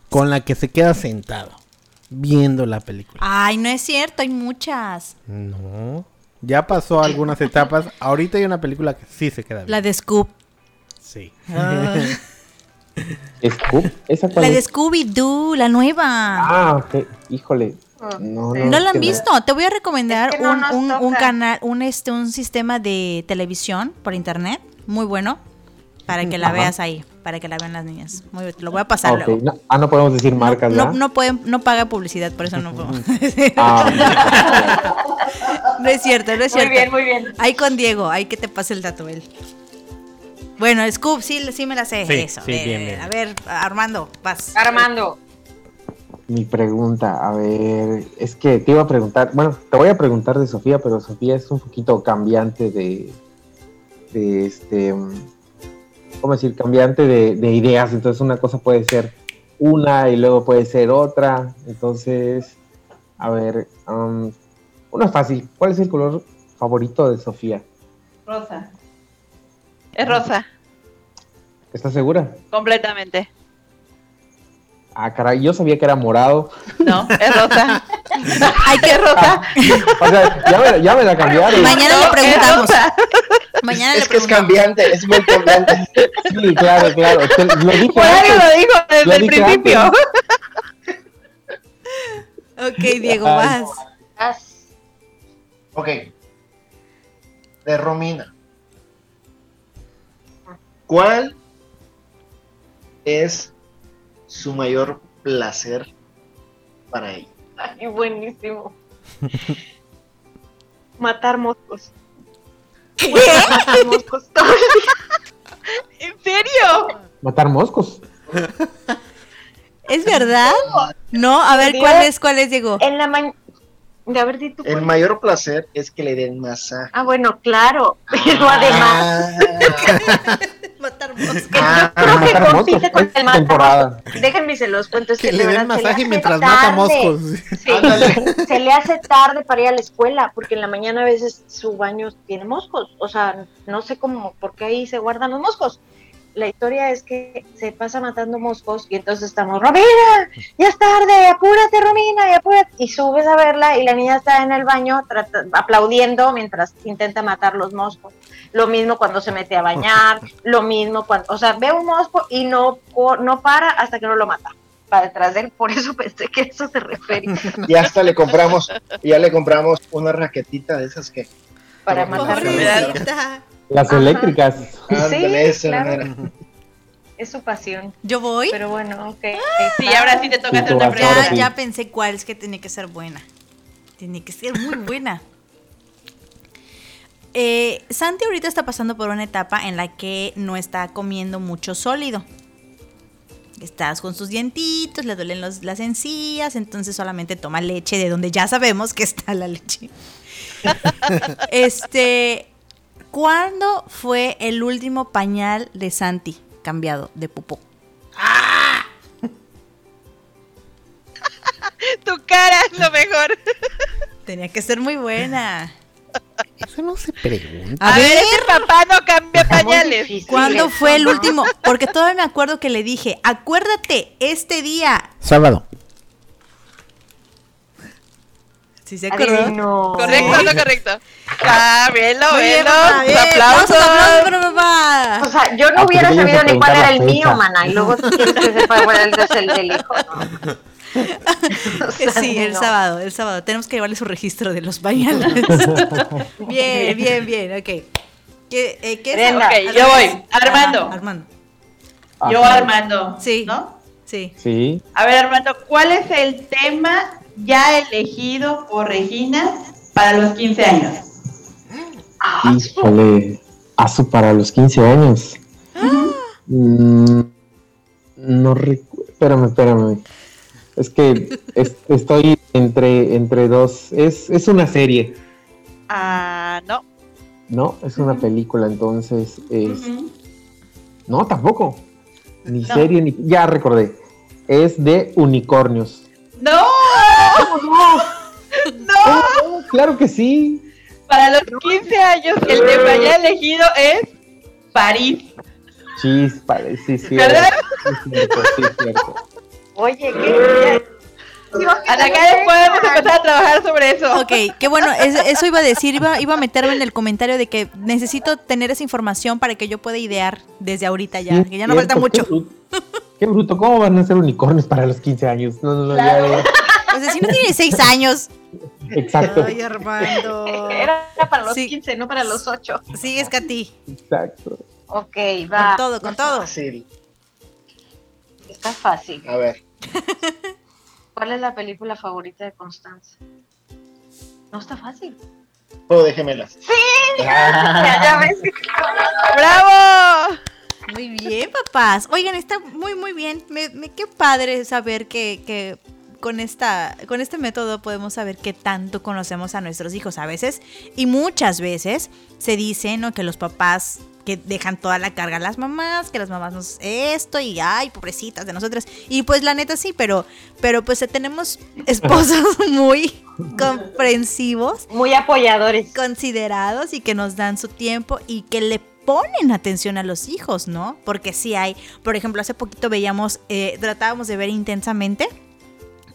Con la que se queda sentado, viendo la película. Ay, no es cierto, hay muchas. No. Ya pasó algunas etapas. Ahorita hay una película que sí se queda bien. La de Scoop. Sí. Ah. ¿Scoop? ¿Esa cuál La de es? Scooby-Doo, la nueva. Ah, ok. Híjole. No, no, ¿No la han visto? Te voy a recomendar Es que no un, un- canal, un, este, un sistema de televisión por internet, muy bueno, para que la Ajá. veas ahí, para que la vean las niñas. Muy bien, lo voy a pasar luego. No- ah, no podemos decir marcas, no, ¿verdad? no pueden, no paga publicidad, por eso no puedo. Ah, no es cierto, no es Muy cierto. bien, muy bien. Ahí con Diego, ahí que te pase el dato él. Bueno, Scoop, sí, sí me la sé. Sí, eso. sí, Eh, bien, bien. A ver, Armando, vas. Armando. mi pregunta, a ver, es que te iba a preguntar, bueno, te voy a preguntar de Sofía, pero Sofía es un poquito cambiante de, de este, ¿cómo decir? Cambiante de, de ideas, entonces una cosa puede ser una y luego puede ser otra, entonces, a ver, um, una fácil, ¿cuál es el color favorito de Sofía? Rosa. Es rosa, ¿Estás segura? completamente. Ah, caray, yo sabía que era morado. No, es rosa. Hay que rosa. O sea, ya me, ya me la cambiaron. Mañana No, le preguntamos. Mañana le Es que es cambiante, es muy cambiante. Sí, claro, claro. Te- lo dije Por algo antes. lo dijo desde Lo el principio. antes. Ok, Diego, Ay. vas. Ok. De Romina. ¿Cuál es su mayor placer para ella? Ay, buenísimo. Matar moscos. Matar moscos. ¿En serio? Matar moscos. ¿Es verdad? No, a ver, ¿cuál es, cuál es, Diego? En la mañana. De haber dicho. El mayor placer es que le den masaje. Ah, bueno, claro. Pero además. Ah, Matar moscas. ah, Creo que compite moscos. con el temporada. Déjenme se los cuento. Es Que que le de den masaje mientras mata moscos. Sí, Ándale. se le hace tarde para ir a la escuela, porque en la mañana a veces su baño tiene moscos. O sea, no sé cómo, por qué ahí se guardan los moscos. La historia es que se pasa matando moscos y entonces estamos, Romina, ya es tarde, apúrate, Romina, y apúrate. Y subes a verla y la niña está en el baño trata- aplaudiendo mientras intenta matar los moscos. Lo mismo cuando se mete a bañar, lo mismo cuando, o sea, ve un mosco y no, no para hasta que no lo mata. Para detrás de él, por eso pensé que eso se refería. Y hasta le compramos, ya le compramos una raquetita de esas que. Para matar. Las Ajá. eléctricas. Ándale, esa claro. manera. Es su pasión. ¿Yo voy? Pero bueno, ok. Sí, ahora sí te toca Sí, hacer una pregunta. sí. ya pensé cuál es que tiene que ser buena. Tiene que ser muy buena. Eh, Santi ahorita está pasando por una etapa en la que no está comiendo mucho sólido. Estás con sus dientitos, le duelen los- las encías, entonces solamente toma leche de donde ya sabemos que está la leche. este, ¿cuándo fue el último pañal de Santi cambiado de pupó? Tu cara es lo mejor. Tenía que ser muy buena. Eso no se pregunta. A, A, ver, ver, ese papá no cambia pañales. ¿cuándo fue el último? Porque todavía me acuerdo que le dije, acuérdate, este día. Sábado. ¿Sí se acordó? Adivino. Correcto, no correcto. Ah, velo, velo. Aplausos. Aplausos para papá. O sea, yo no Ah, hubiera sabido ni cuál era el mío, mana. Y luego tú quieres que sepa cuál es el del hijo. ¿no? O sea, Sí, el no. sábado, el sábado. Tenemos que llevarle su registro de los pañales. bien, bien, bien, ok. ¿Qué, eh, qué es? Brenda. Ok, yo voy. Armando. Ah, Armando. Yo, Ajá. Armando. Sí. ¿No? Sí. Sí. A ver, Armando, ¿cuál es el tema ya elegido por Regina para los 15 años? Híjole. Azu para los 15 años. Mm, no recuerdo. Espérame, espérame. Es que es- estoy entre, entre dos. Es, es una serie, Ah, no. ¿no? Es una película, entonces. Es... No, tampoco. Ni No. serie, ni. Ya recordé. Es de unicornios. ¡No! ¡No! Oh, claro que sí. Para los 15 años, el tema ya elegido es París. Chispa, sí, sí. ¿Verdad? Sí, cierto, sí, cierto. Oye, ¿qué? Hasta acá podemos empezar a trabajar sobre eso. Ok, qué bueno, es- eso iba a decir, iba, iba a meterme en el comentario de que necesito tener esa información para que yo pueda idear desde ahorita ya, Sí, que ya no falta cierto, mucho. Tú, Qué bruto, ¿cómo van a ser unicornios para los 15 años? No, no, no, ya, Claro. ya. O sea, si no tiene seis años. Exacto, Ay, Armando. Era para los Sí. 15, no para los 8. Sigues, Katy. exacto. Ok, Con va. todo, con todo. Fácil. Está fácil. A ver. ¿Cuál es la película favorita de Constanza? No está fácil. Juego de gemelas. Ya, ya ves. ¡Bravo! Muy bien, papás. Oigan, está muy, muy bien. Me, me- qué padre saber que, que con, esta, con este método podemos saber qué tanto conocemos a nuestros hijos a veces. Y muchas veces se dice ¿no? que los papás que dejan toda la carga a las mamás, que las mamás nos esto y ay, pobrecitas de nosotras. Y pues la neta sí, pero, pero pues tenemos esposos muy comprensivos Muy apoyadores. considerados y que nos dan su tiempo y que le ponen atención a los hijos, ¿no? Porque sí hay, por ejemplo, hace poquito veíamos, eh, tratábamos de ver intensamente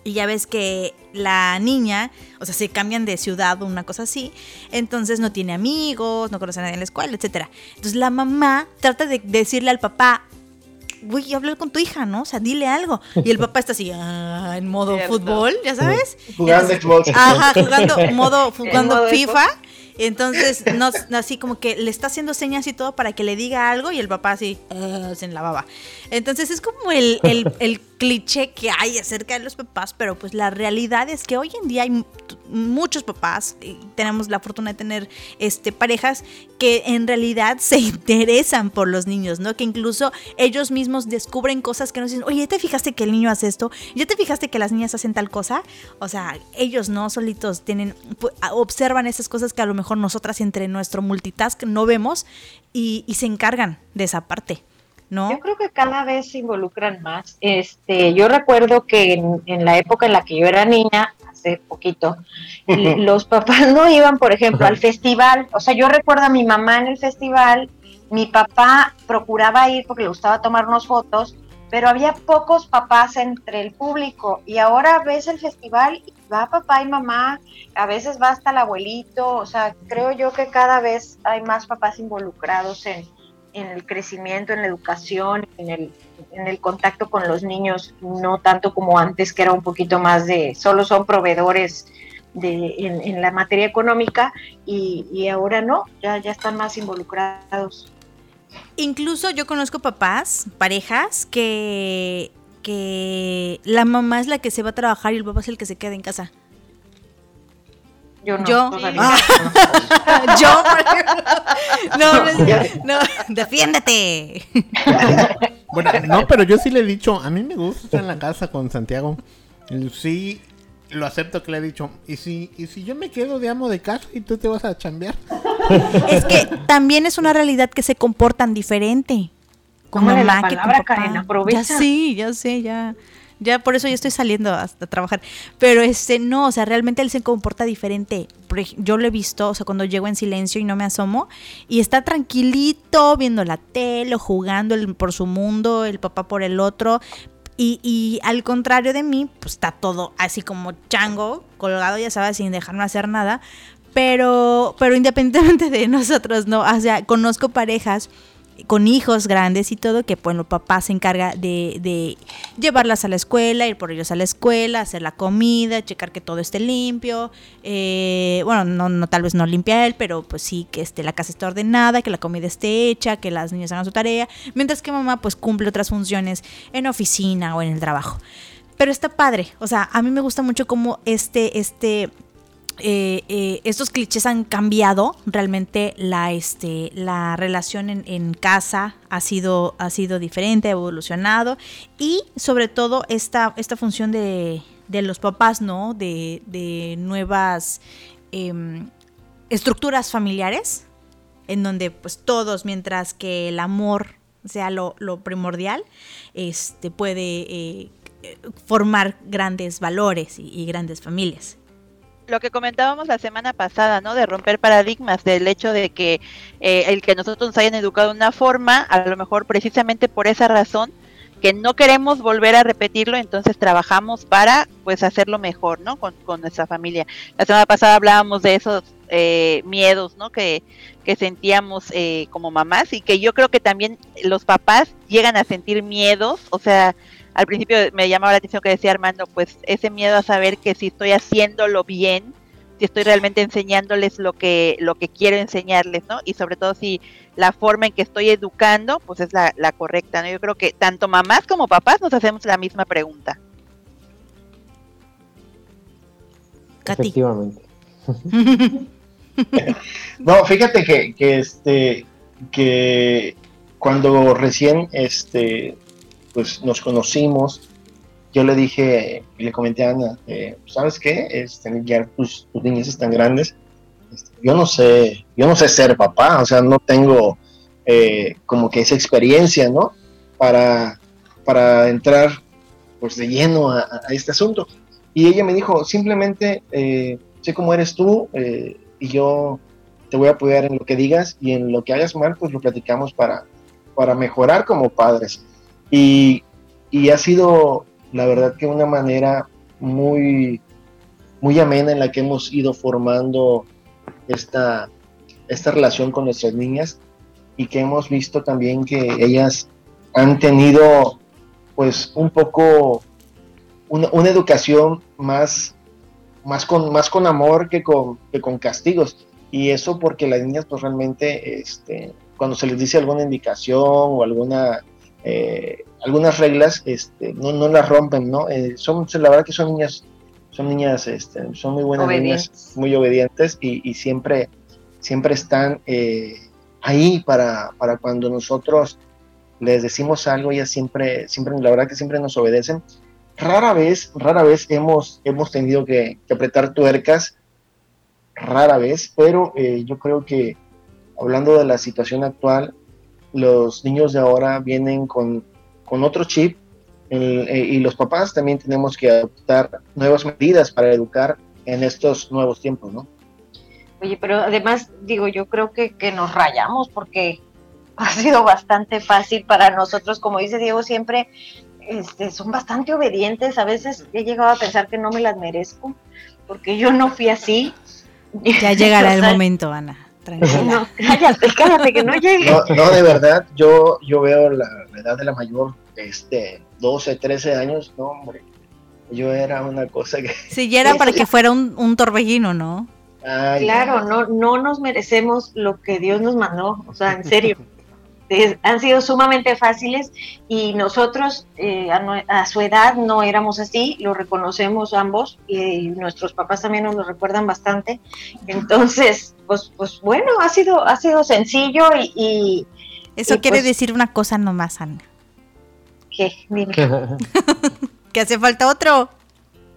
y ya ves que la niña, o sea, se cambian de ciudad o una cosa así, entonces no tiene amigos, no conoce a nadie en la escuela, etcétera. Entonces la mamá trata de decirle al papá, voy a hablar con tu hija, ¿no? O sea, dile algo. Y el papá está así, ah, en modo Cierto. fútbol, ya sabes. Jugando Xbox. Ajá, jugando modo jugando modo FIFA. Entonces, así como que le está haciendo señas y todo para que le diga algo y el papá así "Ah", se lavaba. Entonces es como el, el- cliché que hay acerca de los papás, pero pues la realidad es que hoy en día hay muchos papás, y tenemos la fortuna de tener este, parejas que en realidad se interesan por los niños, ¿no? Que incluso ellos mismos descubren cosas que nos dicen, oye, ¿ya te fijaste que el niño hace esto? ¿Ya te fijaste que las niñas hacen tal cosa? O sea, ellos no solitos tienen, observan esas cosas que a lo mejor nosotras entre nuestro multitask no vemos y, y se encargan de esa parte, ¿no? Yo creo que cada vez se involucran más. Este, yo recuerdo que en, en la época en la que yo era niña, hace poquito, los papás no iban, por ejemplo, al festival. O sea, yo recuerdo a mi mamá en el festival, mi papá procuraba ir porque le gustaba tomarnos fotos, pero había pocos papás entre el público y ahora ves el festival y va papá y mamá, a veces va hasta el abuelito, o sea, creo yo que cada vez hay más papás involucrados en, en el crecimiento, en la educación, en el, en el contacto con los niños, no tanto como antes, que era un poquito más de, solo son proveedores de, en, la materia económica, y, y ahora no, ya, ya están más involucrados. Incluso yo conozco papás, parejas, que, que la mamá es la que se va a trabajar y el papá es el que se queda en casa. Yo no. Yo. Ah. no. Yo, por ejemplo. No, no, no, defiéndete. Bueno, no, pero yo sí le he dicho, a mí me gusta estar en la casa con Santiago. Sí, lo acepto que le he dicho. ¿Y si, y si yo me quedo de amo de casa y tú te vas a chambear? Es que también es una realidad que se comportan diferente. Con Tómale la mamá que con palabra. Karen, aprovecha. Ya sí, ya sé, ya. Ya por eso yo estoy saliendo hasta trabajar. Pero este, no, o sea, realmente él se comporta diferente. Yo lo he visto, o sea, cuando llego en silencio y no me asomo, y está tranquilito viendo la tele, jugando el- por su mundo, el papá por el otro. Y, y al contrario de mí, pues está todo así como chango, colgado, ya sabes, sin dejarme hacer nada. Pero, pero independientemente de nosotros, no, o sea, conozco parejas con hijos grandes y todo, que bueno, papá se encarga de, de llevarlas a la escuela, ir por ellos a la escuela, hacer la comida, checar que todo esté limpio, eh, bueno, no, no, tal vez no limpia él, pero pues sí, que este, la casa esté ordenada, que la comida esté hecha, que las niñas hagan su tarea, mientras que mamá pues cumple otras funciones en oficina o en el trabajo. Pero está padre, o sea, a mí me gusta mucho cómo este, este, eh, eh, estos clichés han cambiado realmente la este la relación en, casa ha sido ha sido diferente ha evolucionado y sobre todo esta esta función de, de los papás no de, de nuevas em, estructuras familiares en donde pues todos mientras que el amor sea lo, lo primordial este puede eh, formar grandes valores y grandes familias lo que comentábamos la semana pasada, ¿no? De romper paradigmas, del hecho de que eh, el que nosotros nos hayan educado de una forma, a lo mejor precisamente por esa razón, que no queremos volver a repetirlo, entonces trabajamos para, pues, hacerlo mejor, ¿no? Con, con nuestra familia. La semana pasada hablábamos de esos eh, miedos, ¿no? Que, que sentíamos eh, como mamás y que yo creo que también los papás llegan a sentir miedos, o sea, al principio me llamaba la atención que decía Armando, pues ese miedo a saber que si estoy haciéndolo bien, si estoy realmente enseñándoles lo que lo que quiero enseñarles, ¿no? Y sobre todo si la forma en que estoy educando, pues es la, la correcta, ¿no? Yo creo que tanto mamás como papás nos hacemos la misma pregunta. Efectivamente. no, fíjate que, que, este que cuando recién este pues nos conocimos, yo le dije le comenté a Ana, eh, ¿sabes qué? Este, ya tus, tus niñas están grandes. Este, yo no sé, yo no sé ser papá, o sea, no tengo eh, como que esa experiencia, ¿no? Para, para entrar pues de lleno a, a este asunto. Y ella me dijo, simplemente eh, sé cómo eres tú eh, y yo te voy a apoyar en lo que digas y en lo que hagas mal, pues lo platicamos para, para mejorar como padres. Y, y ha sido, la verdad, que una manera muy, muy amena en la que hemos ido formando esta, esta relación con nuestras niñas y que hemos visto también que ellas han tenido pues un poco una, educación más, más, con, más con amor que con, que con castigos. Y eso porque las niñas pues realmente este, cuando se les dice alguna indicación o alguna eh, algunas reglas este, no, no las rompen, ¿no? Eh, son, la verdad que son niñas, son niñas, este, son muy buenas Obedientes. niñas, muy obedientes y, y siempre, siempre están eh, ahí para, para cuando nosotros les decimos algo, ellas siempre, siempre, la verdad que siempre nos obedecen. Rara vez, rara vez hemos, hemos tenido que, que apretar tuercas, rara vez, pero yo creo que hablando de la situación actual, los niños de ahora vienen con, con otro chip el, eh, y los papás también tenemos que adoptar nuevas medidas para educar en estos nuevos tiempos, ¿no? Oye, pero además, digo, yo creo que, que nos rayamos porque ha sido bastante fácil para nosotros, como dice Diego, siempre este, son bastante obedientes. A veces he llegado a pensar que no me las merezco, porque yo no fui así. Ya llegará el O sea, momento, Ana. Tranquila. No, cállate, cállate, que no llegue. No, no, de verdad, yo, yo veo la, la edad de la mayor, este, 12, 13 años, no, hombre. Yo era una cosa que... Si ya era para que fuera un, un torbellino, ¿no? Ay, Claro, no, no nos merecemos lo que Dios nos mandó, o sea, en serio. Es- han sido sumamente fáciles y nosotros eh, a, su edad no éramos así, lo reconocemos ambos y nuestros papás también nos lo recuerdan bastante. Entonces, pues, pues bueno, ha sido, ha sido sencillo y, y Eso Y quiere pues- decir una cosa nomás, Ana. ¿qué? Dime. Que hace falta otro.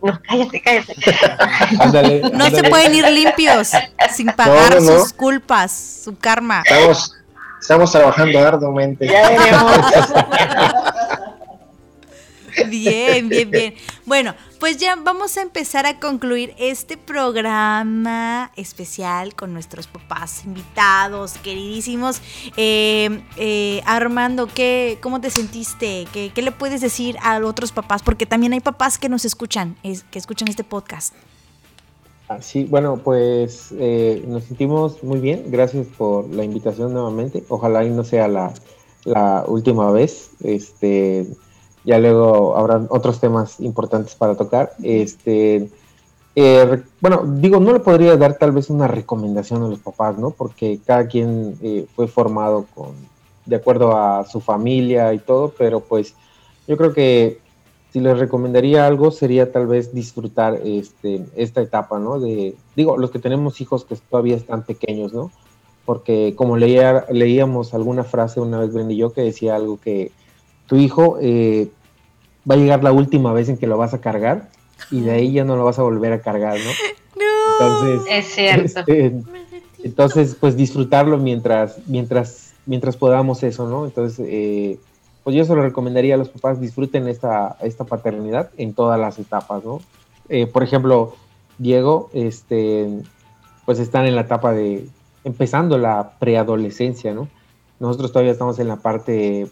No, cállate, cállate. Ándale, No se pueden ir limpios sin pagar No, no, no. sus culpas, su karma. Estamos, estamos trabajando arduamente. Ya veremos. Bien, bien, bien. Bueno, pues ya vamos a empezar a concluir este programa especial con nuestros papás invitados, queridísimos. Eh, eh, Armando, ¿qué, ¿cómo te sentiste? ¿Qué, ¿Qué le puedes decir a otros papás? Porque también hay papás que nos escuchan, es- que escuchan este podcast. Sí, bueno, pues eh, nos sentimos muy bien. Gracias por la invitación nuevamente. Ojalá y no sea la, la última vez. Este, ya luego habrán otros temas importantes para tocar. Este, eh, bueno, digo, no le podría dar tal vez una recomendación a los papás, ¿no? Porque cada quien eh, fue formado con, de acuerdo a su familia y todo, pero pues yo creo que si les recomendaría algo sería tal vez disfrutar este, esta etapa, ¿no? De, digo, los que tenemos hijos que todavía están pequeños, ¿no? Porque como leía, leíamos alguna frase una vez, Brenda y yo, que decía algo que tu hijo eh, va a llegar la última vez en que lo vas a cargar y de ahí ya no lo vas a volver a cargar, ¿no? Entonces, Es cierto. este, entonces, pues disfrutarlo mientras, mientras, mientras podamos eso, ¿no? Entonces, eh, pues yo se lo recomendaría a los papás, disfruten esta, esta paternidad en todas las etapas, ¿no? Eh, por ejemplo, Diego, este, pues están en la etapa de, empezando la preadolescencia, ¿no? Nosotros todavía estamos en la parte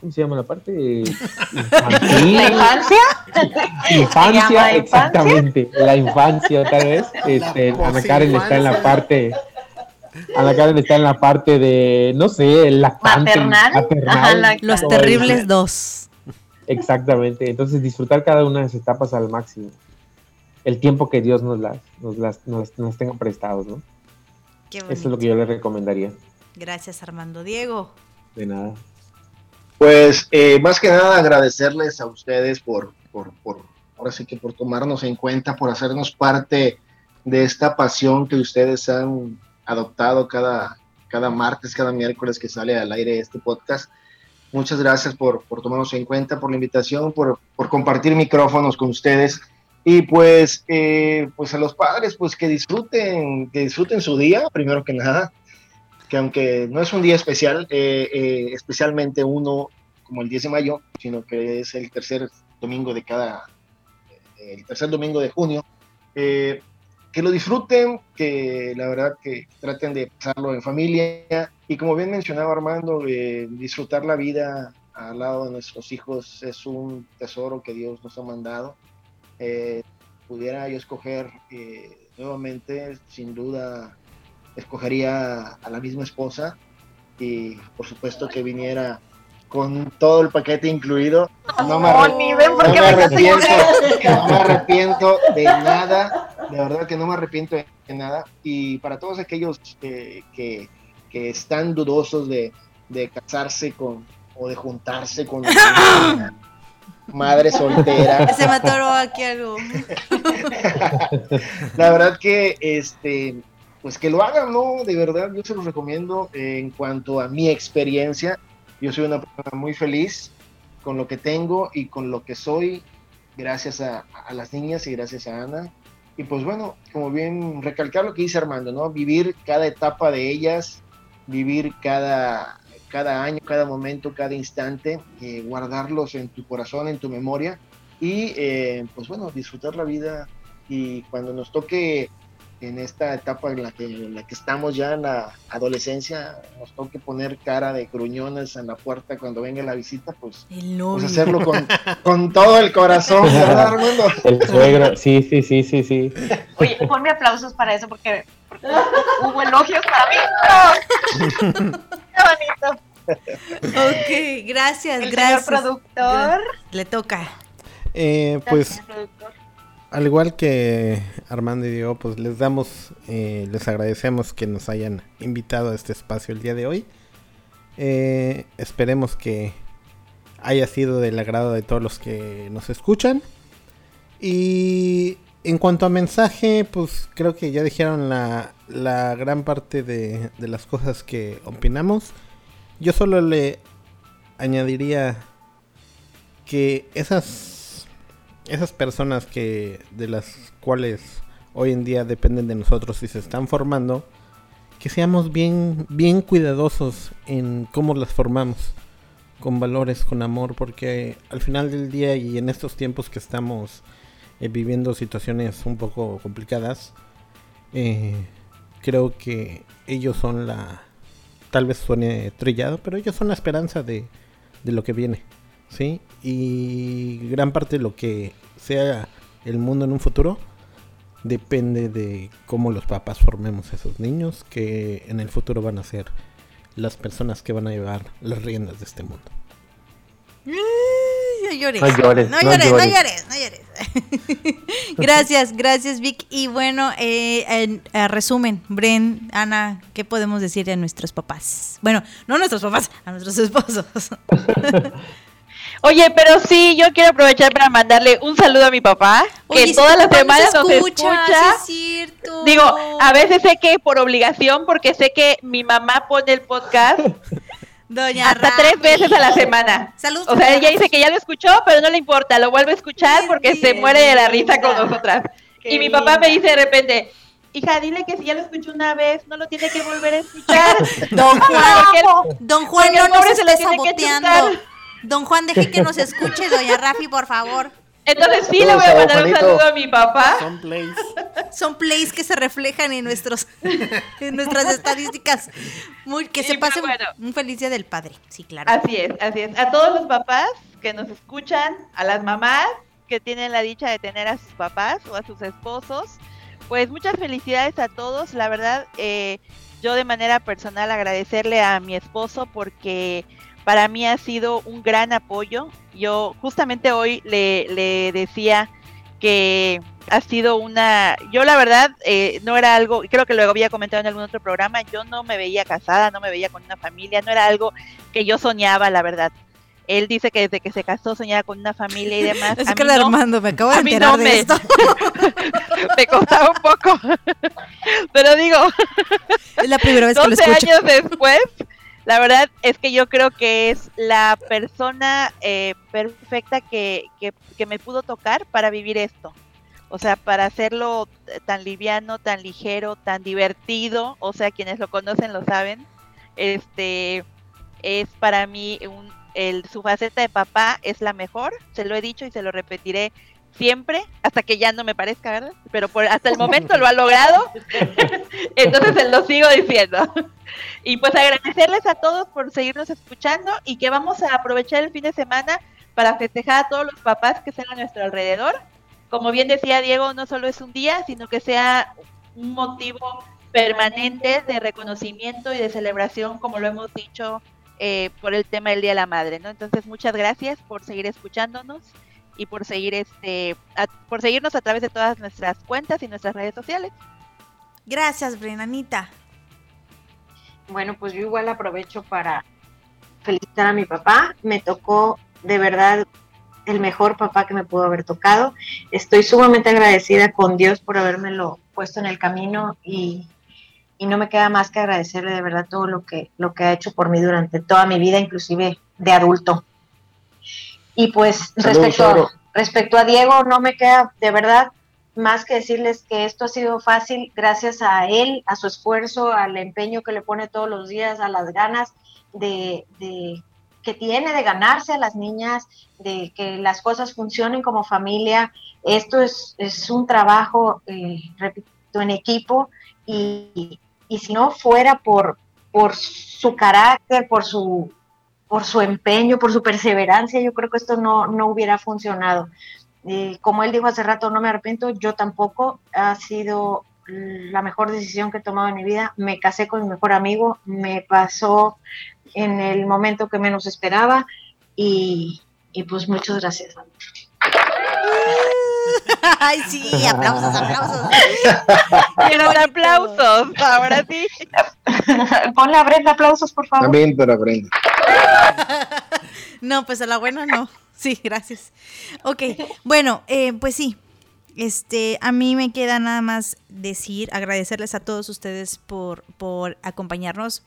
¿cómo se llama la parte? ¿La infancia? Infancia, exactamente, la infancia tal vez. Este, Ana Karen está en la parte Ana Karen está en la parte de, no sé, la maternal. maternal Los terribles dos. Exactamente. Entonces disfrutar cada una de las etapas al máximo. El tiempo que Dios nos las, nos las, nos, tenga prestados, ¿no? Eso es lo que yo le recomendaría. Gracias, Armando. Diego. De nada. Pues eh, más que nada agradecerles a ustedes por, por, por, ahora sí que por tomarnos en cuenta, por hacernos parte de esta pasión que ustedes han adoptado cada, cada martes, cada miércoles que sale al aire este podcast. Muchas gracias por, por tomarnos en cuenta, por la invitación, por, por compartir micrófonos con ustedes. Y pues, eh, pues a los padres, pues que disfruten, que disfruten su día, primero que nada, que aunque no es un día especial, eh, eh, especialmente uno como el 10 de mayo, sino que es el tercer domingo de cada, el tercer domingo de junio, que lo disfruten, que la verdad que traten de pasarlo en familia y como bien mencionaba Armando, eh, disfrutar la vida al lado de nuestros hijos es un tesoro que Dios nos ha mandado. Eh, pudiera yo escoger eh, nuevamente, sin duda, escogería a la misma esposa y por supuesto que viniera con todo el paquete incluido. No me, arrepiento, no me arrepiento de nada de verdad que no me arrepiento de nada. Y para todos aquellos que, que, están dudosos de, de, casarse con o de juntarse con una madre soltera. Se mató aquí algo. La verdad que este pues que lo hagan, ¿no? De verdad, yo se los recomiendo en cuanto a mi experiencia. Yo soy una persona muy feliz con lo que tengo y con lo que soy, gracias a, a las niñas y gracias a Ana. Y pues bueno, como bien recalcar lo que dice Armando, ¿no? Vivir cada etapa de ellas, vivir cada, cada año, cada momento, cada instante, eh, guardarlos en tu corazón, en tu memoria y eh, pues bueno, disfrutar la vida y cuando nos toque en esta etapa en la que, la que estamos ya en la adolescencia, nos toque poner cara de gruñones en la puerta cuando venga la visita, pues, pues hacerlo con, con, todo el corazón, ¿verdad, El suegro, sí, sí, sí, sí, sí. Oye, ponme aplausos para eso porque, hubo elogios para mí. Qué bonito. Ok, gracias, el gracias. productor. Le toca. Eh, pues al igual que Armando y Diego, pues les damos, eh, les agradecemos que nos hayan invitado a este espacio el día de hoy. Eh, esperemos que haya sido del agrado de todos los que nos escuchan. Y en cuanto a mensaje, pues creo que ya dijeron la, la gran parte de, de las cosas que opinamos. Yo solo le añadiría que esas esas personas que de las cuales hoy en día dependen de nosotros y se están formando, que seamos bien bien cuidadosos en cómo las formamos, con valores, con amor, porque al final del día y en estos tiempos que estamos eh, viviendo situaciones un poco complicadas, eh, creo que ellos son la, tal vez suene trillado, pero ellos son la esperanza de, de lo que viene. ¿Sí? Y gran parte de lo que sea el mundo en un futuro depende de cómo los papás formemos a esos niños que en el futuro van a ser las personas que van a llevar las riendas de este mundo. No llores, no llores, no llores, no llores, no llores. gracias, gracias Vic. Y bueno, eh, en, resumen, Bren, Ana, ¿qué podemos decir a nuestros papás? Bueno, no a nuestros papás, a nuestros esposos. Oye, pero sí, yo quiero aprovechar para mandarle un saludo a mi papá, que todas las semanas nos escucha. Digo, a veces sé que por obligación, porque sé que mi mamá pone el podcast Doña hasta tres veces a la semana. Saludos. O sea, ella dice que ya lo escuchó, pero no le importa, lo vuelve a escuchar porque se muere de la risa con nosotras. y mi papá me dice de repente, hija, dile que si ya lo escuchó una vez, no lo tiene que volver a escuchar. Don Juan, Don Juan no nos esté saboteando. Don Juan, deje que nos escuche, doña Rafi, por favor. Entonces sí le voy a mandar un saludo a mi papá. Son plays. Son plays que se reflejan en nuestros en nuestras estadísticas. Muy, que Sí, se pase bueno. un feliz día del padre. Sí, claro. Así es, así es. A todos los papás que nos escuchan, a las mamás que tienen la dicha de tener a sus papás o a sus esposos, pues muchas felicidades a todos. La verdad, eh, yo de manera personal agradecerle a mi esposo porque para mí ha sido un gran apoyo. Yo justamente hoy le, le decía que ha sido una, yo la verdad eh, no era algo, creo que lo había comentado en algún otro programa, yo no me veía casada, no me veía con una familia, no era algo que yo soñaba, la verdad. Él dice que desde que se casó soñaba con una familia y demás. Es A que mí no, Armando, me acabo de enterar no de me- esto. me costaba un poco. Pero digo, Es la primera vez que lo 12 escucho. años después, la verdad es que yo creo que es la persona eh, perfecta que, que, que me pudo tocar para vivir esto. O sea, para hacerlo tan liviano, tan ligero, tan divertido. O sea, quienes lo conocen lo saben. Este es para mí un, el, su faceta de papá es la mejor. Se lo he dicho y se lo repetiré siempre, hasta que ya no me parezca, ¿verdad? Pero por, hasta el momento lo ha logrado. Entonces se lo sigo diciendo. Y pues agradecerles a todos por seguirnos escuchando y que vamos a aprovechar el fin de semana para festejar a todos los papás que están a nuestro alrededor. Como bien decía Diego, no solo es un día, sino que sea un motivo permanente de reconocimiento y de celebración, como lo hemos dicho eh, por el tema del Día de la Madre, ¿no? Entonces, muchas gracias por seguir escuchándonos y por seguir este a- por seguirnos a través de todas nuestras cuentas y nuestras redes sociales. Gracias, Brenanita. Bueno, pues yo igual aprovecho para felicitar a mi papá. Me tocó de verdad el mejor papá que me pudo haber tocado. Estoy sumamente agradecida con Dios por habérmelo puesto en el camino y, y no me queda más que agradecerle de verdad todo lo que, lo que ha hecho por mí durante toda mi vida, inclusive de adulto. Y pues Saludos, respecto, Oro. respecto a Diego, no me queda de verdad más que decirles que esto ha sido fácil gracias a él, a su esfuerzo, al empeño que le pone todos los días, a las ganas de, de- que tiene de ganarse a las niñas, de que las cosas funcionen como familia. Esto es, es un trabajo, eh, repito, en equipo y, y si no fuera por, por su carácter, por su, por su empeño, por su perseverancia, yo creo que esto no, no hubiera funcionado. Eh, como él dijo hace rato, no me arrepiento, yo tampoco. Ha sido la mejor decisión que he tomado en mi vida. Me casé con mi mejor amigo, me pasó en el momento que menos esperaba y, y pues muchas gracias. Ay, sí, aplausos, aplausos. Quiero aplausos, ahora sí. Ponle a Brenda aplausos, por favor. También para Brenda. No, pues a la buena no. Sí, gracias. Ok, bueno, eh, pues sí. Este, a mí me queda nada más decir, agradecerles a todos ustedes por, por acompañarnos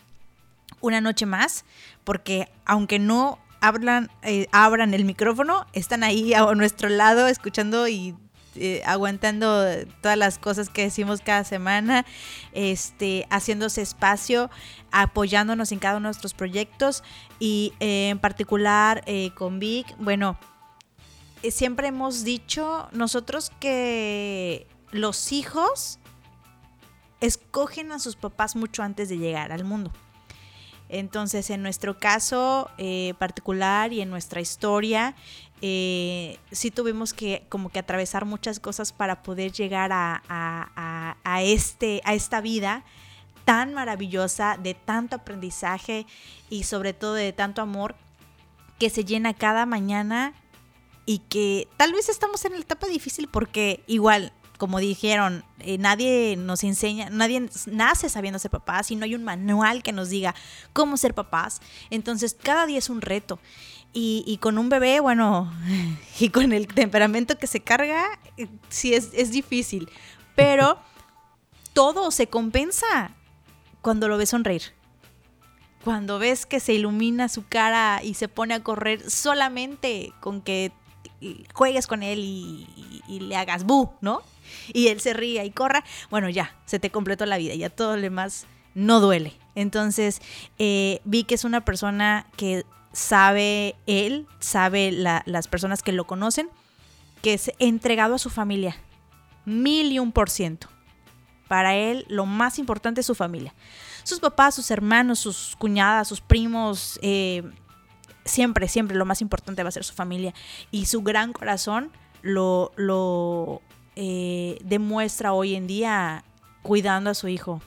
una noche más, porque aunque no hablan, eh, abran el micrófono, están ahí a nuestro lado escuchando y eh, aguantando todas las cosas que decimos cada semana, este, haciéndose espacio, apoyándonos en cada uno de nuestros proyectos y eh, en particular eh, con Vic, bueno, siempre hemos dicho nosotros que los hijos escogen a sus papás mucho antes de llegar al mundo. Entonces, en nuestro caso particular y en nuestra historia, eh, sí tuvimos que como que atravesar muchas cosas para poder llegar a, a- este, a esta vida tan maravillosa, de tanto aprendizaje y sobre todo de tanto amor que se llena cada mañana y que tal vez estamos en la etapa difícil porque igual, como dijeron, eh, nadie nos enseña, nadie nace sabiendo ser papás y no hay un manual que nos diga cómo ser papás. Entonces cada día es un reto. Y, y con un bebé, bueno, y con el temperamento que se carga, eh, sí es, es difícil. Pero todo se compensa cuando lo ves sonreír. Cuando ves que se ilumina su cara y se pone a correr solamente con que juegues con él y, y- y le hagas bu, ¿no? Y él se ría y corra, bueno, ya, se te completó la vida, ya todo lo demás no duele. Entonces, eh, vi que es una persona que sabe él, sabe la- las personas que lo conocen, que es entregado a su familia. Mil y un por ciento. Para él lo más importante es su familia. Sus papás, sus hermanos, sus cuñadas, sus primos, eh, siempre, siempre lo más importante va a ser su familia. Y su gran corazón lo, lo eh, demuestra hoy en día cuidando a su hijo.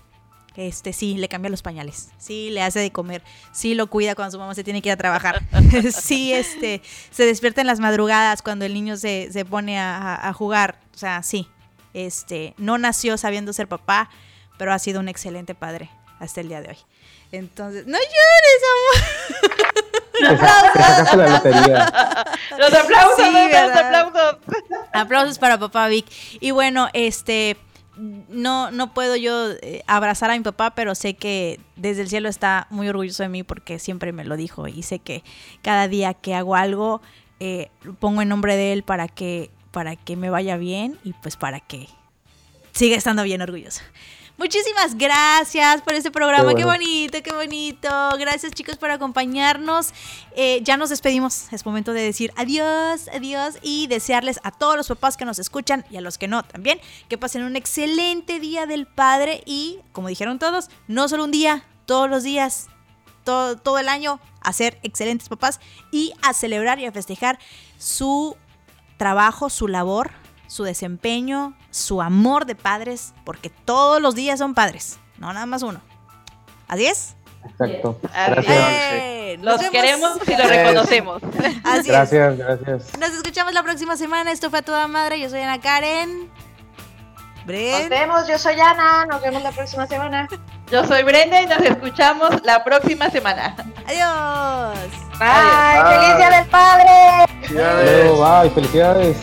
Este, sí, le cambia los pañales, sí, le hace de comer, sí lo cuida cuando su mamá se tiene que ir a trabajar, sí, este, se despierta en las madrugadas cuando el niño se, se pone a, a, jugar, o sea, sí, este, no nació sabiendo ser papá, pero ha sido un excelente padre hasta el día de hoy. Entonces, no llores, amor. Te sacaste la lotería. Los aplausos, Sí, los aplausos. Aplausos para papá Vic. Y bueno, este no, no puedo yo eh, abrazar a mi papá, pero sé que desde el cielo está muy orgulloso de mí porque siempre me lo dijo y sé que cada día que hago algo eh, pongo en nombre de él para que para que me vaya bien y pues para que siga estando bien orgulloso. Muchísimas gracias por este programa. Qué, bonito, qué bonito. Gracias chicos por acompañarnos. Eh, ya nos despedimos. Es momento de decir adiós, adiós y desearles a todos los papás que nos escuchan y a los que no también que pasen un excelente día del padre y, como dijeron todos, no solo un día, todos los días, todo, todo el año a ser excelentes papás y a celebrar y a festejar su trabajo, su labor, su desempeño, su amor de padres, porque todos los días son padres, no nada más uno. ¿Así es? Exacto. Gracias. ¡Eh! Nos Los vemos. queremos y los reconocemos. Así es. Gracias, gracias. Nos escuchamos la próxima semana. Esto fue a toda madre. Yo soy Ana Karen. Nos Bren. vemos, yo soy Ana, nos vemos la próxima semana. Yo soy Brenda y nos escuchamos la próxima semana. Adiós. Bye, Adiós. feliz día del padre. Felicidades. Luego, bye, felicidades.